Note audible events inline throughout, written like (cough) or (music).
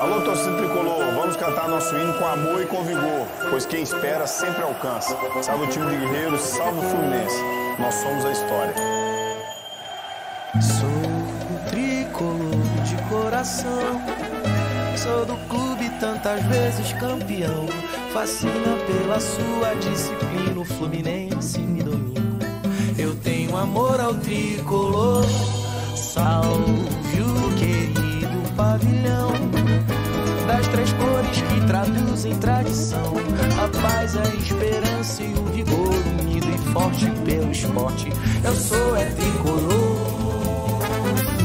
Alô, torcida tricolor, vamos cantar nosso hino com amor e com vigor, pois quem espera sempre alcança. Salve o time de guerreiros, salve o Fluminense. Nós somos a história. Sou tricolor de coração, sou do clube tantas vezes campeão. Fascina pela sua disciplina, o Fluminense me domina. Tenho amor ao tricolor, salve o querido pavilhão das três cores que traduzem tradição. A paz, a esperança e o vigor, unido e forte pelo esporte. Eu sou é tricolor.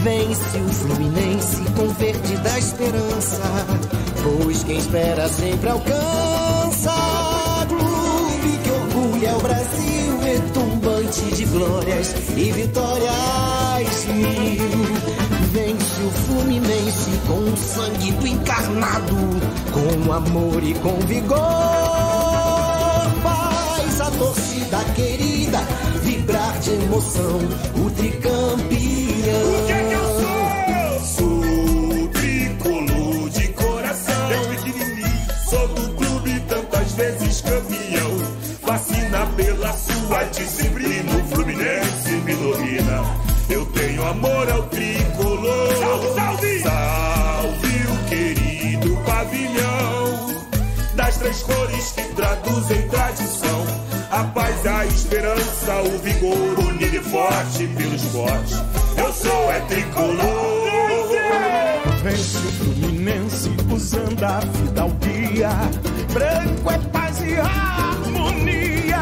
Vence o Fluminense com verde da esperança, pois quem espera sempre alcança. Clube que orgulha o Brasil, glórias e vitórias mil. Vence o Fluminense com o sangue do encarnado, com amor e com vigor. Faz a torcida querida vibrar de emoção, o tricampeão. O que é que eu sou? Sou tricolor de coração. Eu sou do clube tantas vezes campeão. Fascina pela sua disciplina, Eu tenho amor ao tricolor. Salve, salve! Salve o querido pavilhão. Das três cores que traduzem tradição. A paz, a esperança, o vigor, unido e forte pelo esporte. Eu sou é tricolor. Vence o Fluminense usando a fidalguia. Branco é paz e harmonia.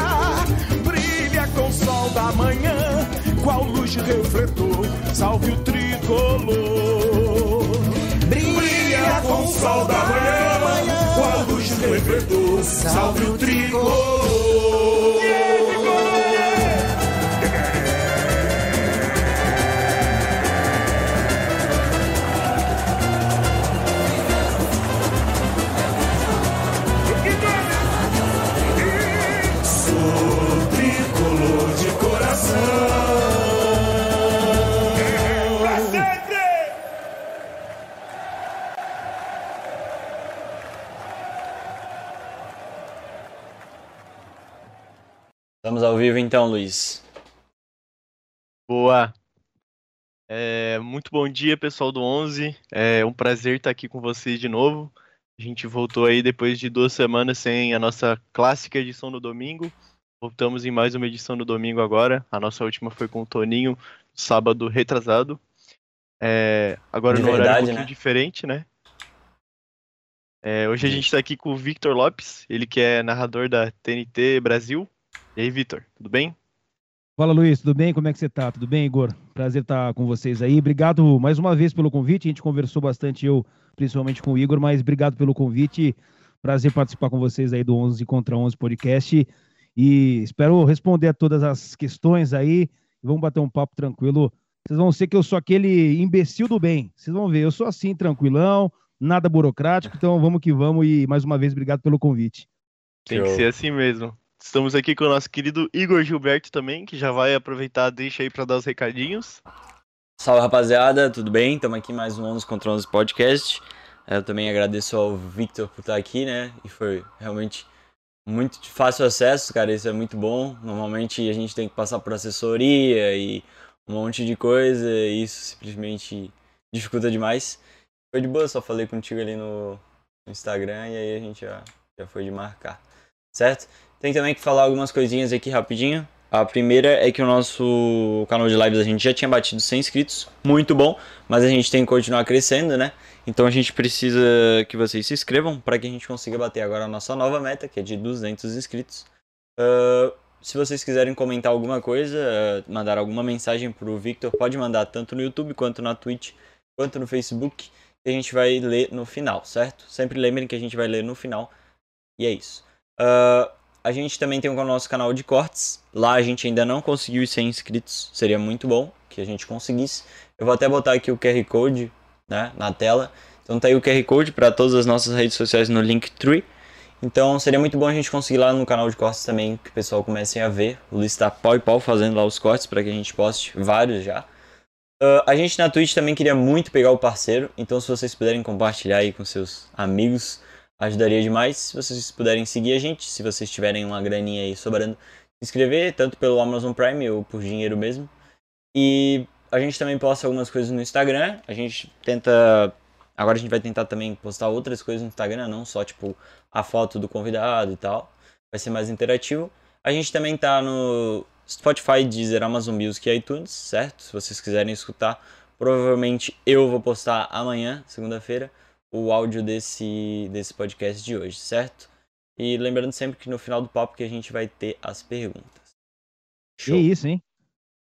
Brilha com o sol da manhã, luz refletor. Salve o tricolor. Brilha com o sol da manhã, qual luz refletor. Salve o tricolor. Ao vivo então, Luiz. Boa. É, muito bom dia, pessoal do 11. É um prazer estar aqui com vocês de novo. A gente voltou aí depois de duas semanas sem a nossa clássica edição no domingo. Voltamos em mais uma edição no domingo agora. A nossa última foi com o Toninho, sábado retrasado. É, agora De no horário um pouquinho né? diferente, né? É, hoje a gente está aqui com o Victor Lopes, ele que é narrador da TNT Brasil. E aí, Victor, tudo bem? Fala Luiz, tudo bem? Como é que você tá? Tudo bem, Igor? Prazer estar com vocês aí. Obrigado mais uma vez pelo convite. A gente conversou bastante, eu principalmente com o Igor, mas obrigado pelo convite. Prazer participar com vocês aí do 11 contra 11 podcast. E espero responder a todas as questões aí. Vamos bater um papo tranquilo. Vocês vão ser que eu sou aquele imbecil do bem. Vocês vão ver, eu sou assim, tranquilão, nada burocrático. Então vamos que vamos. E mais uma vez, obrigado pelo convite. Tem que ser assim mesmo. Estamos aqui com o nosso querido Igor Gilberto também, que já vai aproveitar, deixa aí para dar os recadinhos. Salve rapaziada, tudo bem? Estamos aqui mais um 11 contra 11 podcast. Eu também agradeço ao Victor por estar aqui, né? E foi realmente muito de fácil acesso, cara. Isso é muito bom. Normalmente a gente tem que passar por assessoria e um monte de coisa, e isso simplesmente dificulta demais. Foi de boa, só falei contigo ali no Instagram e aí a gente já, já foi de marcar, certo? Tem também que falar algumas coisinhas aqui rapidinho. A primeira é que o nosso canal de lives a gente já tinha batido 100 inscritos, muito bom, mas a gente tem que continuar crescendo, né? Então a gente precisa que vocês se inscrevam para que a gente consiga bater agora a nossa nova meta, que é de 200 inscritos. Ah, se vocês quiserem comentar alguma coisa, ah, mandar alguma mensagem pro Victor, pode mandar tanto no YouTube quanto na Twitch, quanto no Facebook, e a gente vai ler no final, certo? Sempre lembrem que a gente vai ler no final. E é isso. Ah, a gente também tem o nosso canal de cortes. Lá a gente ainda não conseguiu os 100 inscritos. Seria muito bom que a gente conseguisse. Eu vou até botar aqui o QR Code né, na tela. Então tá aí o QR Code para todas as nossas redes sociais no Linktree. Então seria muito bom a gente conseguir lá no canal de cortes também que o pessoal comece a ver. O Luiz tá pau e pau fazendo lá os cortes para que a gente poste vários já. Uh, a gente na Twitch também queria muito pegar o parceiro, então se vocês puderem compartilhar aí com seus amigos, ajudaria demais. Se vocês puderem seguir a gente, se vocês tiverem uma graninha aí sobrando, se inscrever, tanto pelo Amazon Prime ou por dinheiro mesmo. E a gente também posta algumas coisas no Instagram. A gente tenta. Agora a gente vai tentar também postar outras coisas no Instagram, não só tipo a foto do convidado e tal. Vai ser mais interativo. A gente também tá no Spotify, Deezer, Amazon Music e iTunes, certo? Se vocês quiserem escutar, provavelmente eu vou postar amanhã, segunda-feira, o áudio desse, desse podcast de hoje, certo? E lembrando sempre que no final do papo que a gente vai ter as perguntas. Show. Que isso, hein?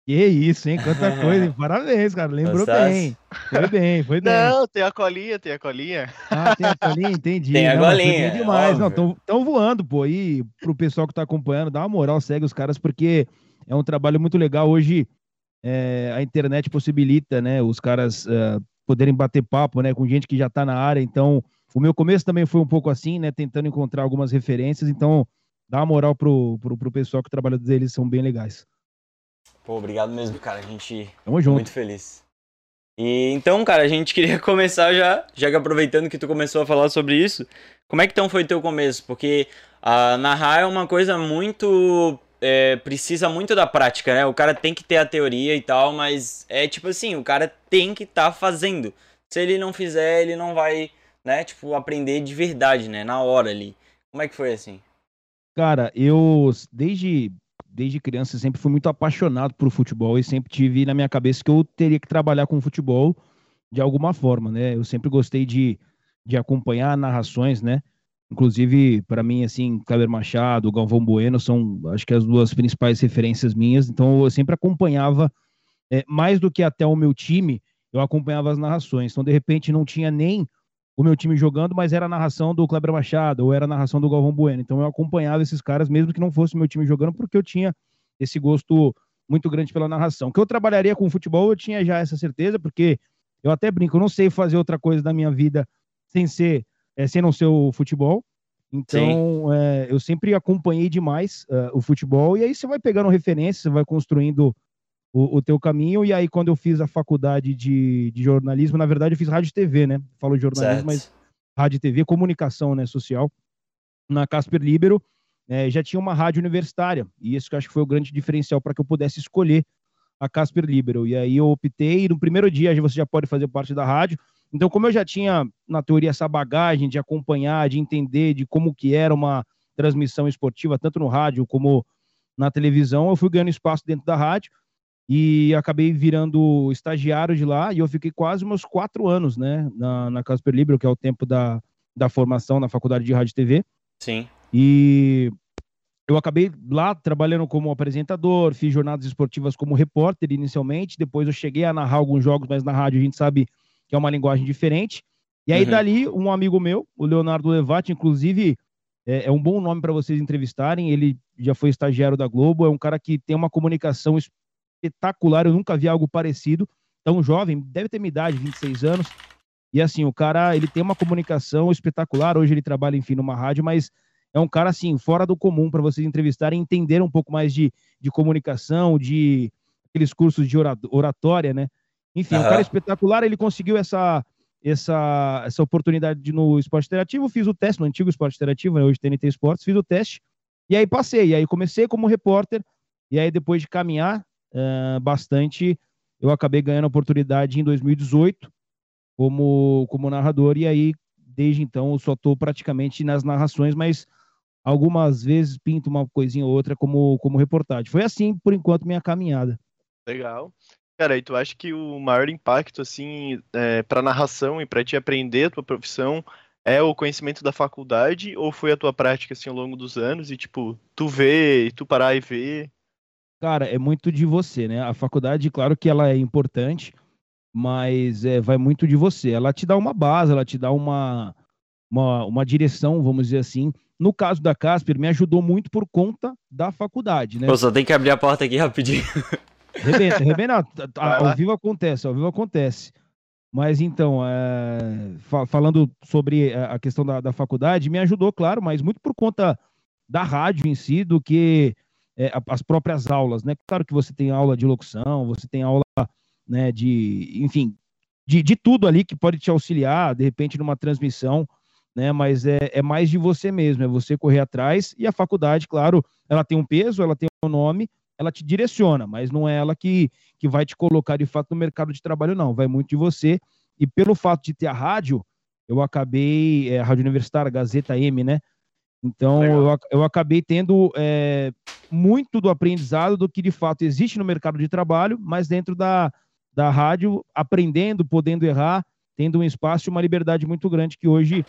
Que isso, hein? Quanta (laughs) coisa, hein? Parabéns, cara. Lembrou Gostasse? bem. Foi bem, foi bem. Não, tem a colinha, tem a colinha. Ah, tem a colinha, entendi. Tem a não, colinha. Foi demais. Não, tão, tão voando, pô. E pro pessoal que tá acompanhando, dá uma moral, segue os caras, porque é um trabalho muito legal. Hoje é, a internet possibilita, né, os caras uh, poderem bater papo, né, com gente que já tá na área. Então, o meu começo também foi um pouco assim, né, tentando encontrar algumas referências. Então, dá uma moral pro, pro, pro pessoal que trabalha deles, são bem legais. Pô, obrigado mesmo, cara. A gente Tamo junto. muito feliz. E então, cara, a gente (laughs) queria começar já, já que aproveitando que tu começou a falar sobre isso, como é que então foi teu começo? Porque a narrar é uma coisa muito é, precisa muito da prática, né? O cara tem que ter a teoria e tal, mas é tipo assim, o cara tem que estar tá fazendo. Se ele não fizer, ele não vai, né, tipo, aprender de verdade, né, na hora ali. Como é que foi assim? Cara, eu desde desde criança sempre fui muito apaixonado por futebol e sempre tive na minha cabeça que eu teria que trabalhar com futebol de alguma forma, né? Eu sempre gostei de, de acompanhar narrações, né? Inclusive, para mim, assim, Kleber Machado, Galvão Bueno são, acho que, as duas principais referências minhas. Então, eu sempre acompanhava, é, mais do que até o meu time, eu acompanhava as narrações. Então, de repente, não tinha nem o meu time jogando, mas era a narração do Kleber Machado, ou era a narração do Galvão Bueno. Então eu acompanhava esses caras, mesmo que não fosse o meu time jogando, porque eu tinha esse gosto muito grande pela narração. Que eu trabalharia com futebol, eu tinha já essa certeza, porque eu até brinco, eu não sei fazer outra coisa da minha vida sem ser, é, sem não ser o futebol. Então, é, eu sempre acompanhei demais uh, o futebol, e aí você vai pegando referências, você vai construindo o, o teu caminho. E aí, quando eu fiz a faculdade de, de jornalismo, na verdade, eu fiz rádio e TV, né? Falo jornalismo, certo. mas rádio e TV, comunicação né, social, na Casper Libero. É, já tinha uma rádio universitária, e isso que eu acho que foi o grande diferencial para que eu pudesse escolher a Casper Libero. E aí eu optei, no primeiro dia você já pode fazer parte da rádio. Então, como eu já tinha, na teoria, essa bagagem de acompanhar, de entender de como que era uma transmissão esportiva, tanto no rádio como na televisão, eu fui ganhando espaço dentro da rádio e acabei virando estagiário de lá e eu fiquei quase meus quatro anos, né, na, na Casper Libero, que é o tempo da, da formação na faculdade de rádio e TV. Sim. E eu acabei lá trabalhando como apresentador, fiz jornadas esportivas como repórter inicialmente, depois eu cheguei a narrar alguns jogos, mas na rádio a gente sabe que é uma linguagem diferente. E aí uhum. dali, um amigo meu, o Leonardo Levati, inclusive, é, é um bom nome para vocês entrevistarem, ele já foi estagiário da Globo, é um cara que tem uma comunicação espetacular, eu nunca vi algo parecido. Tão jovem, deve ter minha idade, 26 anos. E assim, o cara, ele tem uma comunicação espetacular. Hoje ele trabalha, enfim, numa rádio, mas é um cara, assim, fora do comum para vocês entrevistarem e entender um pouco mais de, de comunicação, de aqueles cursos de oratória, né? Enfim, uhum. um cara espetacular. Ele conseguiu essa, essa, essa oportunidade de, no esporte interativo. Fiz o teste no antigo esporte interativo, né? hoje TNT Esportes. Fiz o teste e aí passei. E aí comecei como repórter. E aí, depois de caminhar uh, bastante. Eu acabei ganhando a oportunidade em 2018 como, como narrador, e aí, desde então, eu só estou praticamente nas narrações, mas algumas vezes pinto uma coisinha ou outra como, como reportagem. Foi assim, por enquanto, minha caminhada. Legal. Cara, e tu acha que o maior impacto, assim, é, para narração e para te aprender a tua profissão é o conhecimento da faculdade ou foi a tua prática, assim, ao longo dos anos e, tipo, tu vê e tu parar e ver? Cara, é muito de você, né? A faculdade, claro que ela é importante, mas é, vai muito de você. Ela te dá uma base, ela te dá uma, uma, uma direção, vamos dizer assim. No caso da Casper, me ajudou muito por conta da faculdade, né? Pô, só tem que abrir a porta aqui rapidinho. Rebenta, rebenta. (laughs) ao vivo acontece, ao vivo acontece. Mas então, é, fa falando sobre a questão da, da, faculdade, me ajudou, claro, mas muito por conta da rádio em si, do que é, as próprias aulas, né? Claro que você tem aula de locução, você tem aula, né, de, enfim, de, de tudo ali que pode te auxiliar, de repente, numa transmissão, né? Mas é, é mais de você mesmo, é você correr atrás, e a faculdade, claro, ela tem um peso, ela tem um nome, ela te direciona, mas não é ela que, que vai te colocar de fato no mercado de trabalho, não. Vai muito de você. E pelo fato de ter a rádio, eu acabei, é, a Rádio Universitária, Gazeta M, né? Então eu, eu acabei tendo é, muito do aprendizado do que de fato existe no mercado de trabalho, mas dentro da, da rádio, aprendendo, podendo errar, tendo um espaço e uma liberdade muito grande que hoje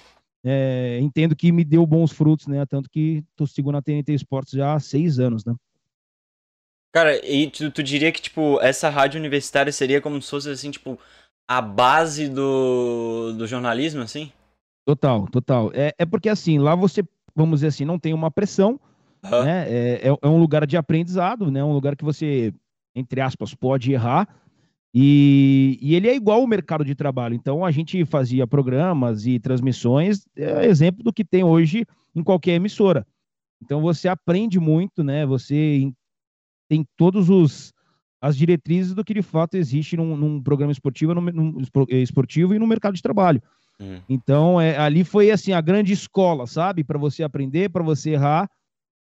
é, entendo que me deu bons frutos, né? Tanto que estou seguindo a TNT Esportes já há seis anos, né? Cara, e tu, tu, diria que, tipo, essa rádio universitária seria como se fosse, assim, tipo, a base do, do jornalismo, assim? Total, total. É, é porque, assim, lá você, vamos dizer assim, não tem uma pressão, uhum. né? É, é, é, um lugar de aprendizado, né? Um lugar que você, entre aspas, pode errar. E, e ele é igual ao mercado de trabalho. Então, a gente fazia programas e transmissões, é exemplo do que tem hoje em qualquer emissora. Então, você aprende muito, né? Você tem todos os as diretrizes do que de fato existe num, num programa esportivo, num, num, eh, esportivo e no mercado de trabalho. Hum. Então, é, ali foi assim a grande escola, sabe, para você aprender, para você errar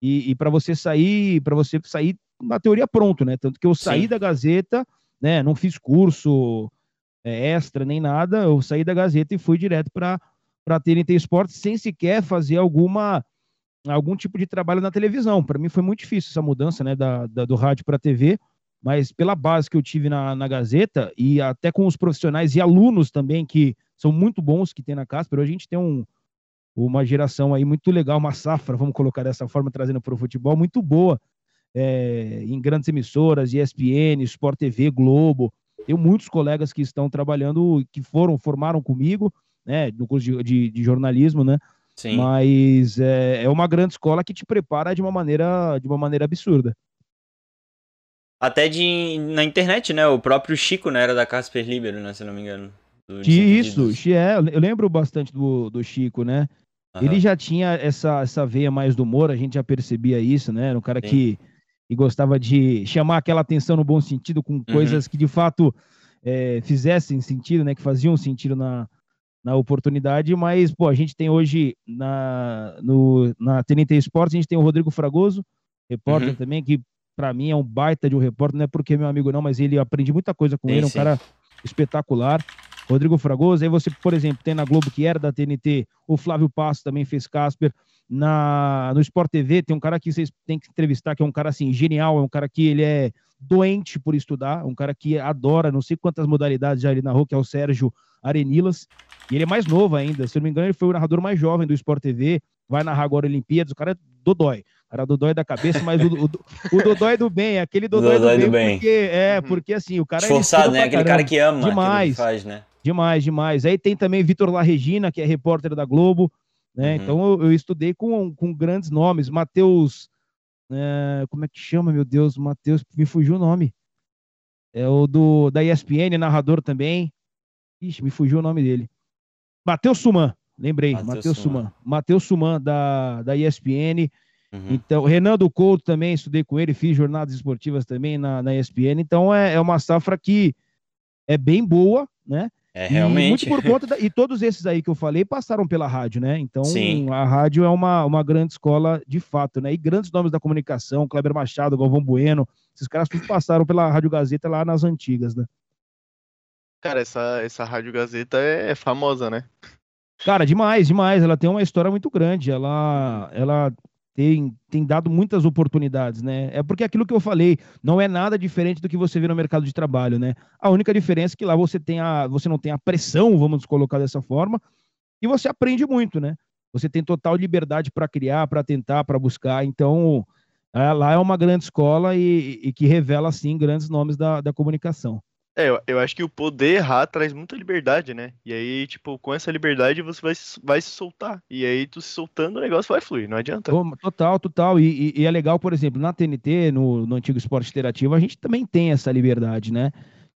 e, e para você sair, para você sair na teoria pronto, né? Tanto que eu saí Sim. da Gazeta, né? Não fiz curso é, extra nem nada, eu saí da Gazeta e fui direto para para TNT Esportes sem sequer fazer alguma algum tipo de trabalho na televisão. Para mim foi muito difícil essa mudança, né, da, da do rádio para a TV, mas pela base que eu tive na, na Gazeta e até com os profissionais e alunos também que são muito bons que tem na Casper, hoje a gente tem um, uma geração aí muito legal, uma safra, vamos colocar dessa forma, trazendo para o futebol, muito boa, é, em grandes emissoras, ESPN, Sport TV, Globo. Tenho muitos colegas que estão trabalhando, que foram, formaram comigo, né, no curso de, de, de jornalismo, né, Sim. Mas é, é uma grande escola que te prepara de uma maneira, de uma maneira absurda. Até de na internet, né? O próprio Chico, né? Era da Casper Libero, né? Se não me engano. Isso, é, eu lembro bastante do, do Chico, né? Uhum. Ele já tinha essa, essa veia mais do humor, a gente já percebia isso, né? Era um cara que, que gostava de chamar aquela atenção no bom sentido com uhum. coisas que de fato é, fizessem sentido, né? Que faziam sentido na, na oportunidade, mas, pô, a gente tem hoje na, no, na TNT Esportes, a gente tem o Rodrigo Fragoso, repórter uhum. também, que para mim é um baita de um repórter, não é porque é meu amigo não, mas ele aprendi muita coisa com sim, ele, é um sim. cara espetacular. Rodrigo Fragoso, aí você, por exemplo, tem na Globo, que era da TNT, o Flávio Passo também fez Casper, na, no Sport TV tem um cara que vocês têm que entrevistar, que é um cara assim, genial, é um cara que ele é doente por estudar, um cara que adora, não sei quantas modalidades já ele narrou, que é o Sérgio Arenilas. E ele é mais novo ainda. Se não me engano, ele foi o narrador mais jovem do Sport TV. Vai narrar agora Olimpíadas. O cara é Dodói. O cara é Dodói da cabeça, mas o, o, o Dodói do bem, aquele Dodói, Dodói do, do bem. Porque, é, porque assim, o cara. É Esforçado, né? Aquele cara que ama. Demais. Que faz, né? Demais, demais. Aí tem também Vitor La Regina, que é repórter da Globo. Né? Uhum. Então eu, eu, estudei com, com grandes nomes. Matheus. É, como é que chama, meu Deus? Matheus, me fugiu o nome. É o do da ESPN, narrador também. Ixi, me fugiu o nome dele. Matheus Suman, lembrei. Matheus Suman. Matheus Suman, da, da ESPN. Uhum. Então, Renan do Couto também, estudei com ele, fiz jornadas esportivas também na, na ESPN. Então, é, é uma safra que é bem boa, né? É, realmente. E muito por conta da, e todos esses aí que eu falei passaram pela rádio, né? Então, Sim. a rádio é uma, uma grande escola de fato, né? E grandes nomes da comunicação, Kleber Machado, Galvão Bueno, esses caras todos passaram pela Rádio Gazeta lá nas antigas, né? Cara, essa, essa Rádio Gazeta é, é, famosa, né? Cara, demais, demais. Ela tem uma história muito grande. Ela, ela tem, tem dado muitas oportunidades, né? É porque aquilo que eu falei não é nada diferente do que você vê no mercado de trabalho, né? A única diferença é que lá você tem a, você não tem a pressão, vamos colocar dessa forma, e você aprende muito, né? Você tem total liberdade para criar, para tentar, para buscar. Então, é, lá é uma grande escola e, e que revela, assim, grandes nomes da, da comunicação. É, eu, eu acho que o poder errar traz muita liberdade, né? E aí, tipo, com essa liberdade você vai, vai se soltar. E aí, tu se soltando, o negócio vai fluir, não adianta. Total, total. E, e, e é legal, por exemplo, na TNT, no, no antigo esporte interativo, a gente também tem essa liberdade, né?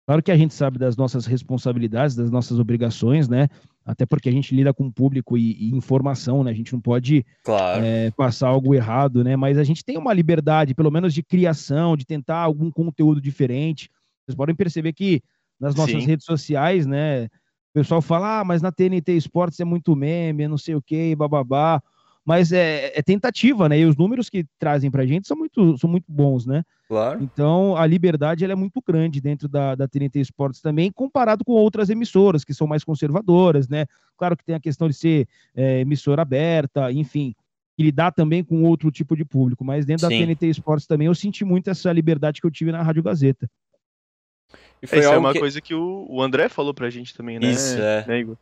Claro que a gente sabe das nossas responsabilidades, das nossas obrigações, né? Até porque a gente lida com público e, e informação, né? A gente não pode Claro. é, passar algo errado, né? Mas a gente tem uma liberdade, pelo menos de criação, de tentar algum conteúdo diferente. Vocês podem perceber que nas nossas Sim. redes sociais, né? O pessoal fala, ah, mas na TNT Esportes é muito meme, é não sei o quê, bababá. Mas é, é tentativa, né? E os números que trazem pra gente são muito, são muito bons, né? Claro. Então, a liberdade ela é muito grande dentro da, da TNT Esportes também, comparado com outras emissoras que são mais conservadoras, né? Claro que tem a questão de ser é, emissora aberta, enfim, que lidar também com outro tipo de público, mas dentro Sim. da TNT Esportes também eu senti muito essa liberdade que eu tive na Rádio Gazeta. E foi Isso é uma que... coisa que o, o André falou pra gente também, né? Isso, é. né, Igor?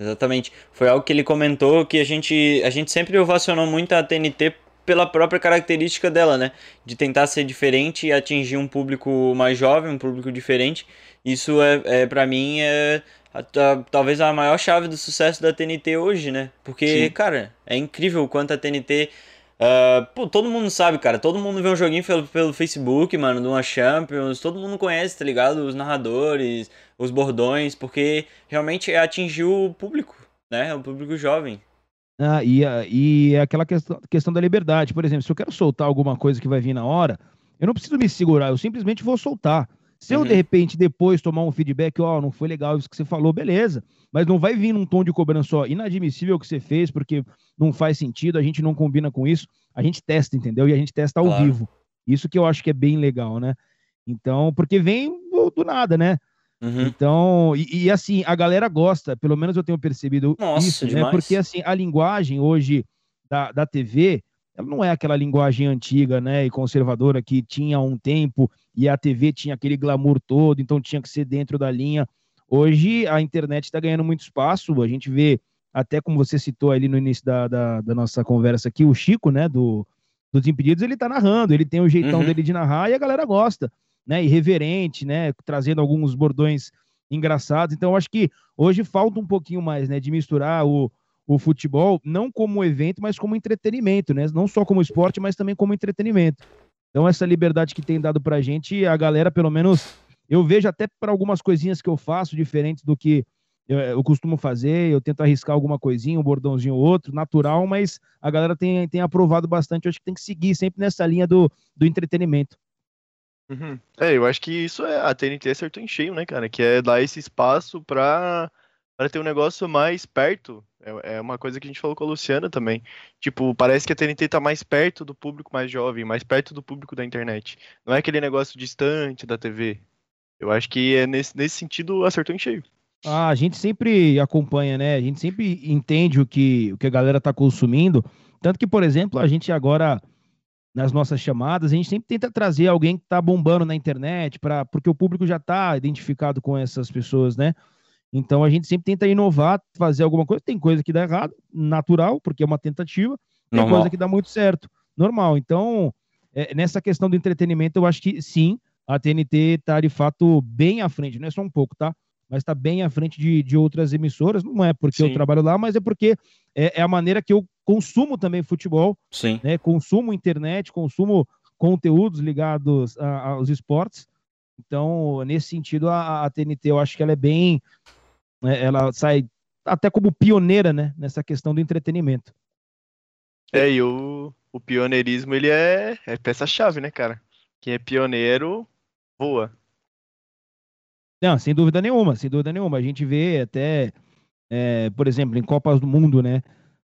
Exatamente. Foi algo que ele comentou que a gente, a gente sempre ovacionou muito a TNT pela própria característica dela, né? De tentar ser diferente e atingir um público mais jovem, um público diferente. Isso é, é para mim, é a- a- talvez a maior chave do sucesso da TNT hoje, né? Porque, Sim. cara, é incrível o quanto a TNT. Ah, pô, todo mundo sabe, cara. Todo mundo vê um joguinho pelo, pelo Facebook, mano, de uma Champions. Todo mundo conhece, tá ligado? Os narradores, os bordões, porque realmente atingir o público, né? O público jovem. Ah, e, e aquela questão, questão da liberdade. Por exemplo, se eu quero soltar alguma coisa que vai vir na hora, eu não preciso me segurar, eu simplesmente vou soltar. Se eu, Uhum. de repente, depois tomar um feedback, ó, não foi legal isso que você falou, beleza. Mas não vai vir num tom de cobrança, ó, inadmissível o que você fez, porque não faz sentido, a gente não combina com isso. A gente testa, entendeu? E a gente testa ao Claro. vivo. Isso que eu acho que é bem legal, né? Então, porque vem do, nada, né? Uhum. Então, e, e, assim, a galera gosta, pelo menos eu tenho percebido Nossa, isso, né? demais. Porque assim, a linguagem hoje da, da TV, ela não é aquela linguagem antiga, né, e conservadora que tinha há um tempo e a TV tinha aquele glamour todo, então tinha que ser dentro da linha. Hoje a internet está ganhando muito espaço, a gente vê, até como você citou ali no início da, da, da nossa conversa aqui, o Chico, né, do, dos Impedidos, ele tá narrando, ele tem o jeitão Uhum. dele de narrar e a galera gosta, né, irreverente, né, trazendo alguns bordões engraçados. Então, eu acho que hoje falta um pouquinho mais, né, de misturar o, o futebol não como evento, mas como entretenimento, né? Não só como esporte, mas também como entretenimento. Então, essa liberdade que tem dado pra gente, a galera, pelo menos, eu vejo até para algumas coisinhas que eu faço diferentes do que eu, eu costumo fazer, eu tento arriscar alguma coisinha, um bordãozinho ou outro, natural, mas a galera tem, tem aprovado bastante. Eu acho que tem que seguir sempre nessa linha do, do entretenimento. Uhum. É, eu acho que isso é a TNT acertou em cheio, né, cara? Que é dar esse espaço pra, pra ter um negócio mais perto. É, é uma coisa que a gente falou com a Luciana também. Tipo, parece que a TNT tá mais perto do público mais jovem, mais perto do público da internet. Não é aquele negócio distante da TV. Eu acho que é nesse, nesse sentido acertou em cheio. Ah, a gente sempre acompanha, né? A gente sempre entende o que, o que a galera tá consumindo. Tanto que, por exemplo, a gente agora, nas nossas chamadas, a gente sempre tenta trazer alguém que tá bombando na internet, pra, porque o público já tá identificado com essas pessoas, né? Então a gente sempre tenta inovar, fazer alguma coisa. Tem coisa que dá errado, natural, porque é uma tentativa. Tem Normal. coisa que dá muito certo, normal. Então, é, nessa questão do entretenimento, eu acho que sim, a TNT tá de fato bem à frente, não é só um pouco, tá? Mas tá bem à frente de, de outras emissoras. Não é porque eu Sim. trabalho lá, mas é porque é, é a maneira que eu consumo também futebol, Sim. né? Consumo internet, consumo conteúdos ligados a- aos esportes. Então, nesse sentido, a, a TNT eu acho que ela é bem. Né, ela sai até como pioneira, né? Nessa questão do entretenimento. É, e o, o pioneirismo, ele é, é peça-chave, né, cara? Quem é pioneiro, voa. Não, sem dúvida nenhuma, sem dúvida nenhuma. A gente vê até, é, por exemplo, em Copas do Mundo, né?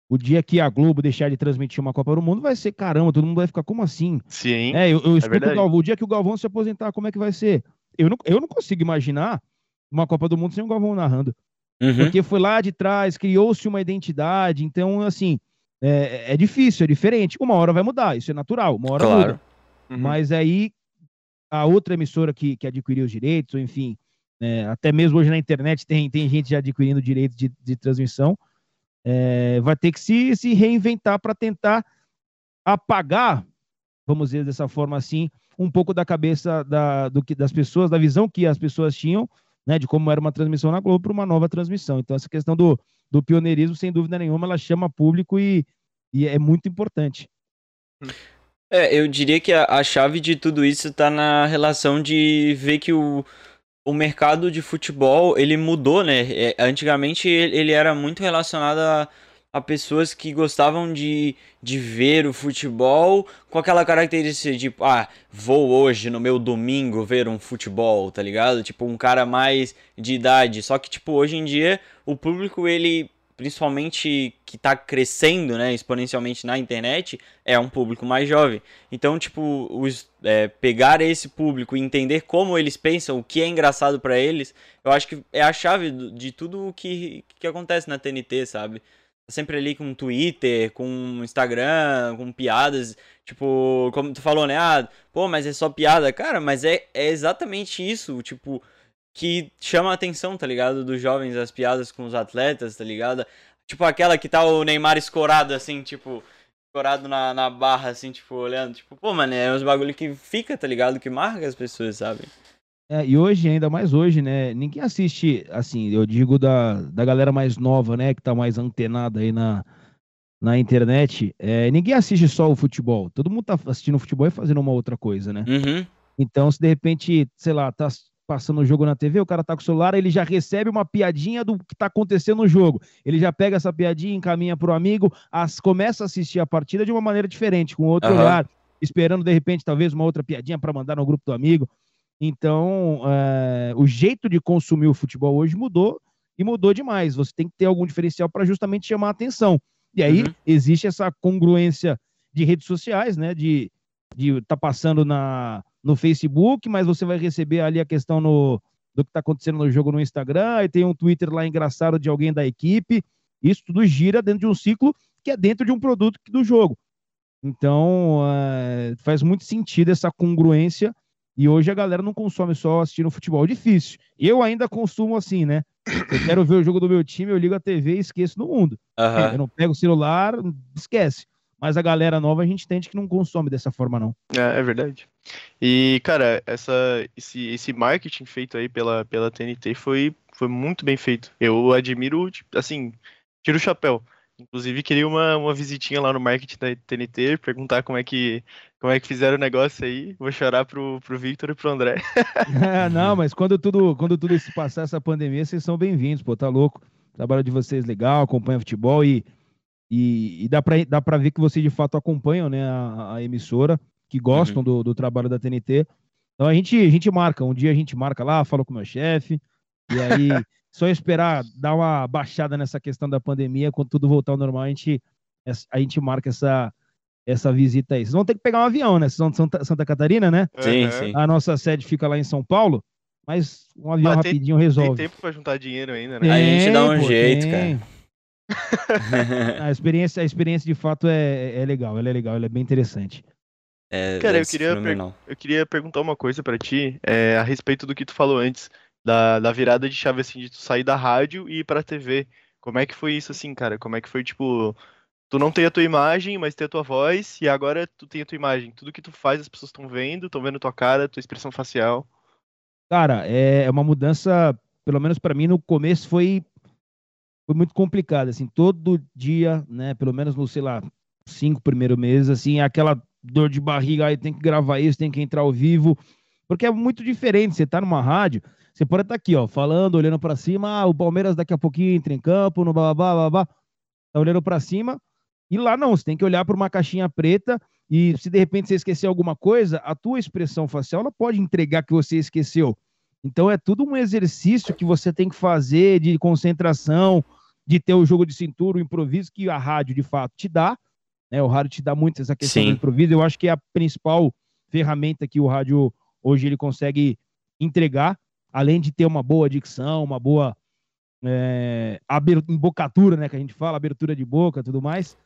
O dia que a Globo deixar de transmitir uma Copa do Mundo vai ser caramba, todo mundo vai ficar como assim? Sim. É, eu, eu escuto o verdade. Galvão, o dia que o Galvão se aposentar, como é que vai ser? Eu não, eu não consigo imaginar uma Copa do Mundo sem o Galvão narrando. Uhum. Porque foi lá de trás, criou-se uma identidade, então, assim, é, é difícil, é diferente. Uma hora vai mudar, isso é natural, uma hora Claro. muda. Uhum. Mas aí a outra emissora que, que adquiriu os direitos, ou enfim, é, até mesmo hoje na internet tem, tem gente já adquirindo direitos de, de transmissão, é, vai ter que se, se reinventar para tentar apagar, vamos dizer dessa forma assim, um pouco da cabeça da, do que, das pessoas, da visão que as pessoas tinham, né, de como era uma transmissão na Globo para uma nova transmissão. Então, essa questão do, do pioneirismo, sem dúvida nenhuma, ela chama público e, e é muito importante. É, eu diria que a, a chave de tudo isso tá na relação de ver que o, o mercado de futebol, ele mudou, né? É, antigamente ele era muito relacionado a, a pessoas que gostavam de, de ver o futebol com aquela característica de, ah, vou hoje no meu domingo ver um futebol, tá ligado? Tipo, um cara mais de idade. Só que, tipo, hoje em dia, o público, ele principalmente que está crescendo né, exponencialmente na internet, é um público mais jovem. Então, tipo, os, é, pegar esse público e entender como eles pensam, o que é engraçado para eles, eu acho que é a chave de tudo o que, que acontece na TNT, sabe? Sempre ali com Twitter, com Instagram, com piadas. Tipo, como tu falou, né? Ah, pô, mas é só piada. Cara, mas é, é exatamente isso. Tipo, que chama a atenção, tá ligado? Dos jovens, as piadas com os atletas, tá ligado? Tipo aquela que tá o Neymar escorado, assim, tipo, escorado na, na barra, assim, tipo, olhando. Tipo, pô, mano, é uns bagulho que fica, tá ligado? Que marca as pessoas, sabe? É, e hoje, ainda mais hoje, né? Ninguém assiste, assim, eu digo da, da galera mais nova, né? Que tá mais antenada aí na, na internet. É, ninguém assiste só o futebol. Todo mundo tá assistindo o futebol e fazendo uma outra coisa, né? Uhum. Então, se de repente, sei lá, tá passando o jogo na TV, o cara tá com o celular, ele já recebe uma piadinha do que tá acontecendo no jogo. Ele já pega essa piadinha, encaminha pro amigo, as, começa a assistir a partida de uma maneira diferente, com outro uhum. olhar, esperando de repente talvez uma outra piadinha para mandar no grupo do amigo. Então, é, o jeito de consumir o futebol hoje mudou e mudou demais. Você tem que ter algum diferencial para justamente chamar a atenção. E aí uhum. existe essa congruência de redes sociais, né? De de tá passando na no Facebook, mas você vai receber ali a questão no, do que está acontecendo no jogo no Instagram, e tem um Twitter lá engraçado de alguém da equipe. Isso tudo gira dentro de um ciclo que é dentro de um produto do jogo. Então, uh, faz muito sentido essa congruência. E hoje a galera não consome só assistindo futebol. É difícil. Eu ainda consumo assim, né? Eu quero ver o jogo do meu time, eu ligo a TV e esqueço do mundo. Uhum. Eu não pego o celular, esquece. Mas a galera nova a gente entende que não consome dessa forma, não. É, é verdade. E, cara, essa, esse, esse marketing feito aí pela, pela TNT foi, foi muito bem feito. Eu admiro, tipo, assim, tiro o chapéu. Inclusive, queria uma, uma visitinha lá no marketing da TNT, perguntar como é que, como é que fizeram o negócio aí. Vou chorar pro, pro Victor e pro André. (laughs) é, não, mas quando tudo, quando tudo se passar essa pandemia, vocês são bem-vindos, pô, tá louco. O trabalho de vocês legal, acompanha futebol e e, e dá para dá ver que vocês de fato acompanham né, a, a emissora, que gostam uhum. do, do trabalho da TNT. Então a gente, a gente marca, um dia a gente marca lá, fala com o meu chefe, e aí (laughs) só esperar dar uma baixada nessa questão da pandemia, quando tudo voltar ao normal, a gente, a gente marca essa, essa visita aí. Vocês vão ter que pegar um avião, né? Vocês são de Santa, Santa Catarina, né? Sim, sim. A nossa sede fica lá em São Paulo, mas um avião mas rapidinho tem, resolve. Tem tempo para juntar dinheiro ainda, né? Tem, a gente dá um pô, jeito, tem. cara. (laughs) a, experiência, a experiência de fato é, é legal, ela é legal, ela é bem interessante. É, Cara, eu queria, eu queria perguntar uma coisa para ti é, a respeito do que tu falou antes, da, da virada de chave, assim, de tu sair da rádio e ir pra TV. Como é que foi isso, assim, cara? Como é que foi, tipo, tu não tem a tua imagem, mas tem a tua voz, e agora tu tem a tua imagem. Tudo que tu faz, as pessoas estão vendo, estão vendo tua cara, tua expressão facial. Cara, é, é uma mudança, pelo menos para mim, no começo foi foi muito complicado, assim, todo dia, né, pelo menos no, sei lá, cinco primeiros meses, assim, aquela dor de barriga, aí tem que gravar isso, tem que entrar ao vivo, porque é muito diferente, você tá numa rádio, você pode estar tá aqui, ó, falando, olhando para cima, ah, o Palmeiras daqui a pouquinho entra em campo, no babá, babá, tá olhando para cima, e lá não, você tem que olhar para uma caixinha preta e se de repente você esquecer alguma coisa, a tua expressão facial ela pode entregar que você esqueceu. Então é tudo um exercício que você tem que fazer de concentração, de ter o jogo de cintura, o improviso que a rádio de fato te dá. Né? O rádio te dá muito essa questão Sim. do improviso. Eu acho que é a principal ferramenta que o rádio hoje ele consegue entregar, além de ter uma boa dicção, uma boa é, embocadura, né, que a gente fala, abertura de boca, tudo mais.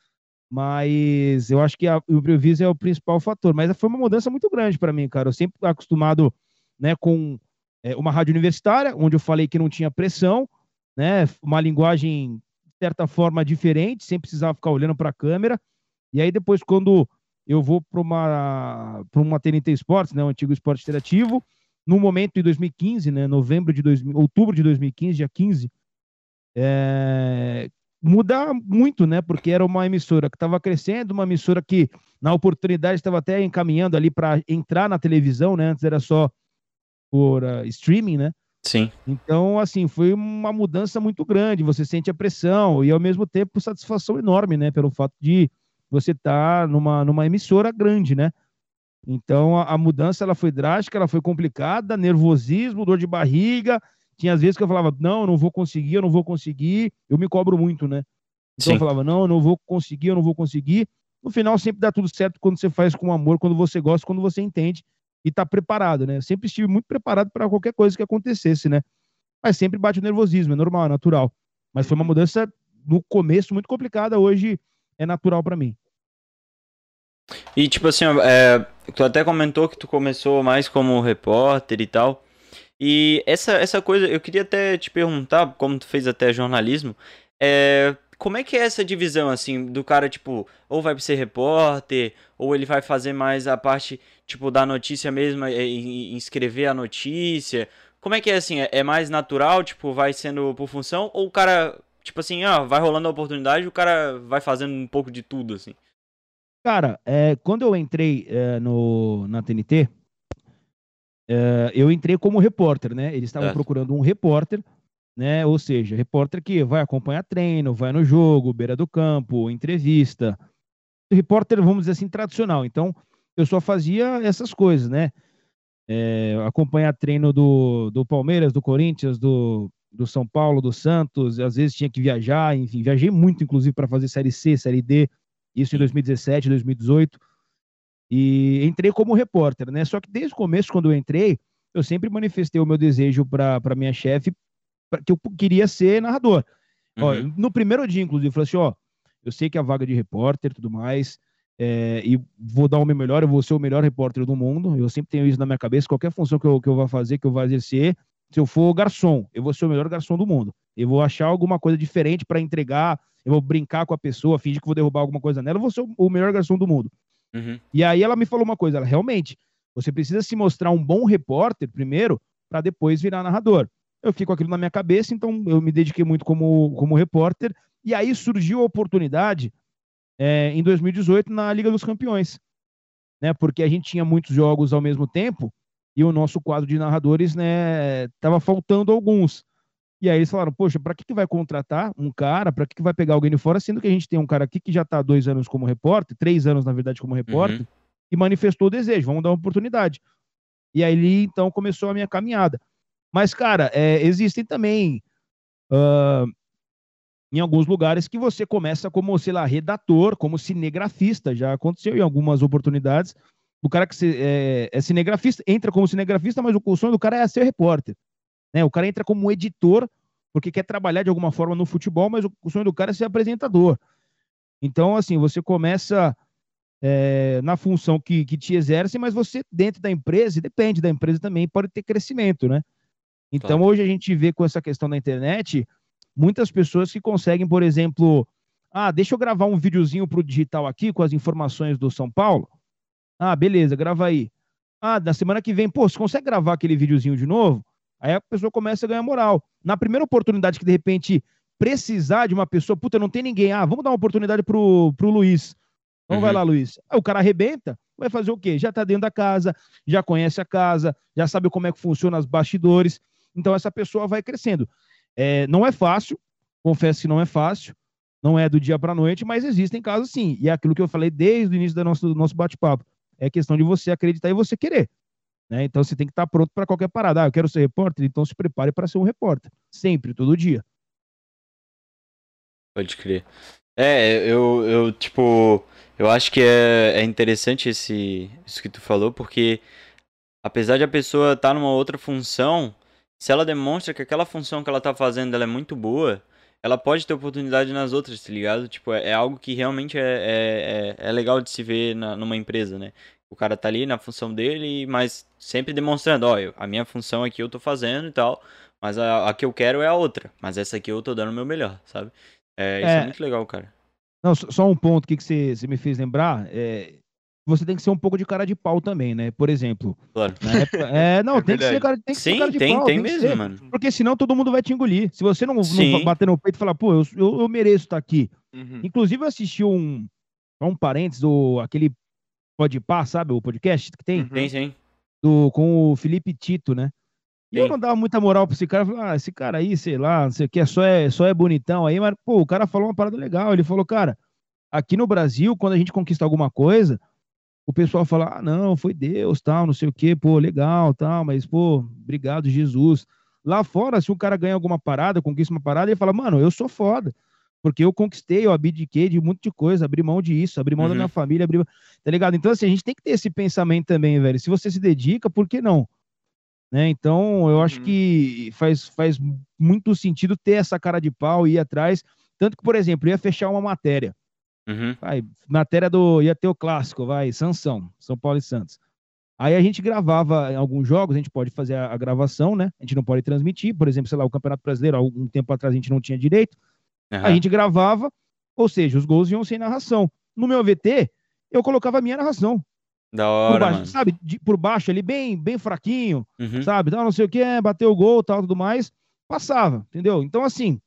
Mas eu acho que a, o improviso é o principal fator. Mas foi uma mudança muito grande para mim, cara. Eu sempre acostumado, né, com é, uma rádio universitária, onde eu falei que não tinha pressão, né? Uma linguagem, de certa forma, diferente, sem precisar ficar olhando para a câmera. E aí, depois, quando eu vou para uma, uma TNT Sports, né, o antigo esporte interativo, no momento em 2015, né, novembro de 2000, outubro de 2015, dia 15, é, muda muito, né? Porque era uma emissora que estava crescendo, uma emissora que, na oportunidade, estava até encaminhando ali para entrar na televisão, né? Antes era só por uh, streaming, né? Sim. Então, assim, foi uma mudança muito grande. Você sente a pressão e, ao mesmo tempo, satisfação enorme, né? Pelo fato de você estar tá numa, numa emissora grande, né? Então, a, a, mudança ela foi drástica, ela foi complicada, nervosismo, dor de barriga. Tinha às vezes que eu falava, não, eu não vou conseguir, eu não vou conseguir. Eu me cobro muito, né? Então, Sim. eu falava, não, eu não vou conseguir, eu não vou conseguir. No final, sempre dá tudo certo quando você faz com amor, quando você gosta, quando você entende e tá preparado, né? Eu sempre estive muito preparado para qualquer coisa que acontecesse, né? Mas sempre bate o nervosismo, é normal, é natural. Mas foi uma mudança no começo muito complicada, hoje é natural para mim. E tipo assim, é, tu até comentou que tu começou mais como repórter e tal. E essa, essa coisa, eu queria até te perguntar, como tu fez até jornalismo, é, como é que é essa divisão, assim, do cara, tipo, ou vai ser repórter, ou ele vai fazer mais a parte, tipo, da notícia mesmo, é, em, escrever a notícia? Como é que é, assim, é, é, mais natural, tipo, vai sendo por função, ou o cara, tipo assim, ah, vai rolando a oportunidade, o cara vai fazendo um pouco de tudo, assim? Cara, é, quando eu entrei é, no, na TNT, é, eu entrei como repórter, né? Eles estavam procurando um repórter né? Ou seja, repórter que vai acompanhar treino, vai no jogo, beira do campo, entrevista. Repórter, vamos dizer assim, tradicional. Então, eu só fazia essas coisas, né? É, acompanhar treino do, do Palmeiras, do Corinthians, do, do São Paulo, do Santos, às vezes tinha que viajar, enfim, viajei muito, inclusive, para fazer Série C, Série D, isso em 2017, 2018, e entrei como repórter, né? Só que desde o começo, quando eu entrei, eu sempre manifestei o meu desejo para minha chefe que eu queria ser narrador. Uhum. Ó, no primeiro dia, inclusive, eu falei assim: ó, eu sei que a vaga de repórter e tudo mais, é, e vou dar o meu melhor, eu vou ser o melhor repórter do mundo. Eu sempre tenho isso na minha cabeça. Qualquer função que eu, que eu vá fazer, que eu vá exercer, se eu for garçom, eu vou ser o melhor garçom do mundo. Eu vou achar alguma coisa diferente para entregar, eu vou brincar com a pessoa, fingir que vou derrubar alguma coisa nela, eu vou ser o melhor garçom do mundo. Uhum. E aí ela me falou uma coisa: ela realmente, você precisa se mostrar um bom repórter primeiro, para depois virar narrador eu com aquilo na minha cabeça, então eu me dediquei muito como, como repórter. E aí surgiu a oportunidade é, em 2018 na Liga dos Campeões, né? Porque a gente tinha muitos jogos ao mesmo tempo e o nosso quadro de narradores, né, tava faltando alguns. E aí eles falaram, poxa, para que, que vai contratar um cara? Para que, que vai pegar alguém de fora? Sendo que a gente tem um cara aqui que já está há dois anos como repórter, três anos, na verdade, como repórter, uhum. e manifestou o desejo, vamos dar uma oportunidade. E aí, então, começou a minha caminhada. Mas, cara, é, existem também uh, em alguns lugares que você começa como, sei lá, redator, como cinegrafista. Já aconteceu em algumas oportunidades. O cara que se, é, é, cinegrafista entra como cinegrafista, mas o, sonho do cara é ser repórter. Né? O cara entra como editor, porque quer trabalhar de alguma forma no futebol, mas o, sonho do cara é ser apresentador. Então, assim, você começa é, na função que, que te exerce, mas você, dentro da empresa, e depende da empresa também, pode ter crescimento, né? Então, hoje a gente vê com essa questão da internet muitas pessoas que conseguem, por exemplo, ah, deixa eu gravar um videozinho para o digital aqui com as informações do São Paulo. Ah, beleza, grava aí. Ah, na semana que vem, pô, você consegue gravar aquele videozinho de novo? Aí a pessoa começa a ganhar moral. Na primeira oportunidade que de repente precisar de uma pessoa, puta, não tem ninguém. Ah, vamos dar uma oportunidade pro, pro Luiz. Então uhum. vai lá, Luiz. Aí o cara arrebenta, vai fazer o quê? Já tá dentro da casa, já conhece a casa, já sabe como é que funciona os bastidores. Então essa pessoa vai crescendo. É, não é fácil, confesso que não é fácil, não é do dia para a noite, mas existem casos sim. E é aquilo que eu falei desde o início do nosso, do nosso bate-papo. É questão de você acreditar e você querer. Né? Então você tem que estar pronto para qualquer parada. Ah, eu quero ser repórter, então se prepare para ser um repórter. Sempre, todo dia. Pode crer. É, eu, eu tipo, eu acho que é, é interessante esse, isso que tu falou, porque apesar de a pessoa estar tá numa outra função, se ela demonstra que aquela função que ela tá fazendo ela é muito boa, ela pode ter oportunidade nas outras, tá ligado? Tipo, é, é algo que realmente é, é, é, é legal de se ver na, numa empresa, né? O cara tá ali na função dele, mas sempre demonstrando, ó, a minha função aqui eu tô fazendo e tal, mas a, a que eu quero é a outra. Mas essa aqui eu tô dando o meu melhor, sabe? É, isso é, é muito legal, cara. Não, só um ponto que, que você, você me fez lembrar. É, você tem que ser um pouco de cara de pau também, né? Por exemplo. Claro. na época- é, não, (laughs) É tem que ser cara, tem que ser Sim, cara de tem, pau. tem que mesmo, ser. mano. Porque senão todo mundo vai te engolir. Se você não, não Sim. bater no peito e falar, pô, eu, eu, eu mereço estar aqui. Uhum. Inclusive, eu assisti um, um parênteses do aquele Podpah, sabe? O podcast que tem, Uhum. Sim, do, com o Felipe Tito, né? E eu Sim. não dava muita moral pra esse cara. eu falava, Ah, esse cara aí, sei lá, não sei o que, só é, só é bonitão aí, mas, pô, o cara falou uma parada legal. Ele falou, cara, aqui no Brasil, quando a gente conquista alguma coisa, o pessoal fala, ah, não, foi Deus, tal, não sei o que, pô, legal, tal, mas, pô, obrigado, Jesus. Lá fora, se um cara ganha alguma parada, conquista uma parada, ele fala, mano, eu sou foda. Porque eu conquistei, eu abdiquei de um monte de coisa, abri mão disso, abri mão da Uhum. minha família, abri... tá ligado? Então, assim, a gente tem que ter esse pensamento também, velho. Se você se dedica, por que não? Né? Então, eu acho Uhum. que faz, faz muito sentido ter essa cara de pau e ir atrás. Tanto que, por exemplo, eu ia fechar uma matéria. Uhum. Vai, matéria do. ia ter o clássico, vai, Sansão, São Paulo e Santos. Aí a gente gravava em alguns jogos, a gente pode fazer a, gravação, né? A gente não pode transmitir, por exemplo, sei lá, o Campeonato Brasileiro, algum tempo atrás a gente não tinha direito. A Aham. gente gravava, ou seja, os gols iam sem narração. No meu VT, eu colocava a minha narração. Da Por hora, baixo, mano. sabe? De- por baixo ali, bem, bem fraquinho, Uhum. sabe? Não sei o que, bateu o gol, tal, tudo mais. Passava, entendeu? Então, assim,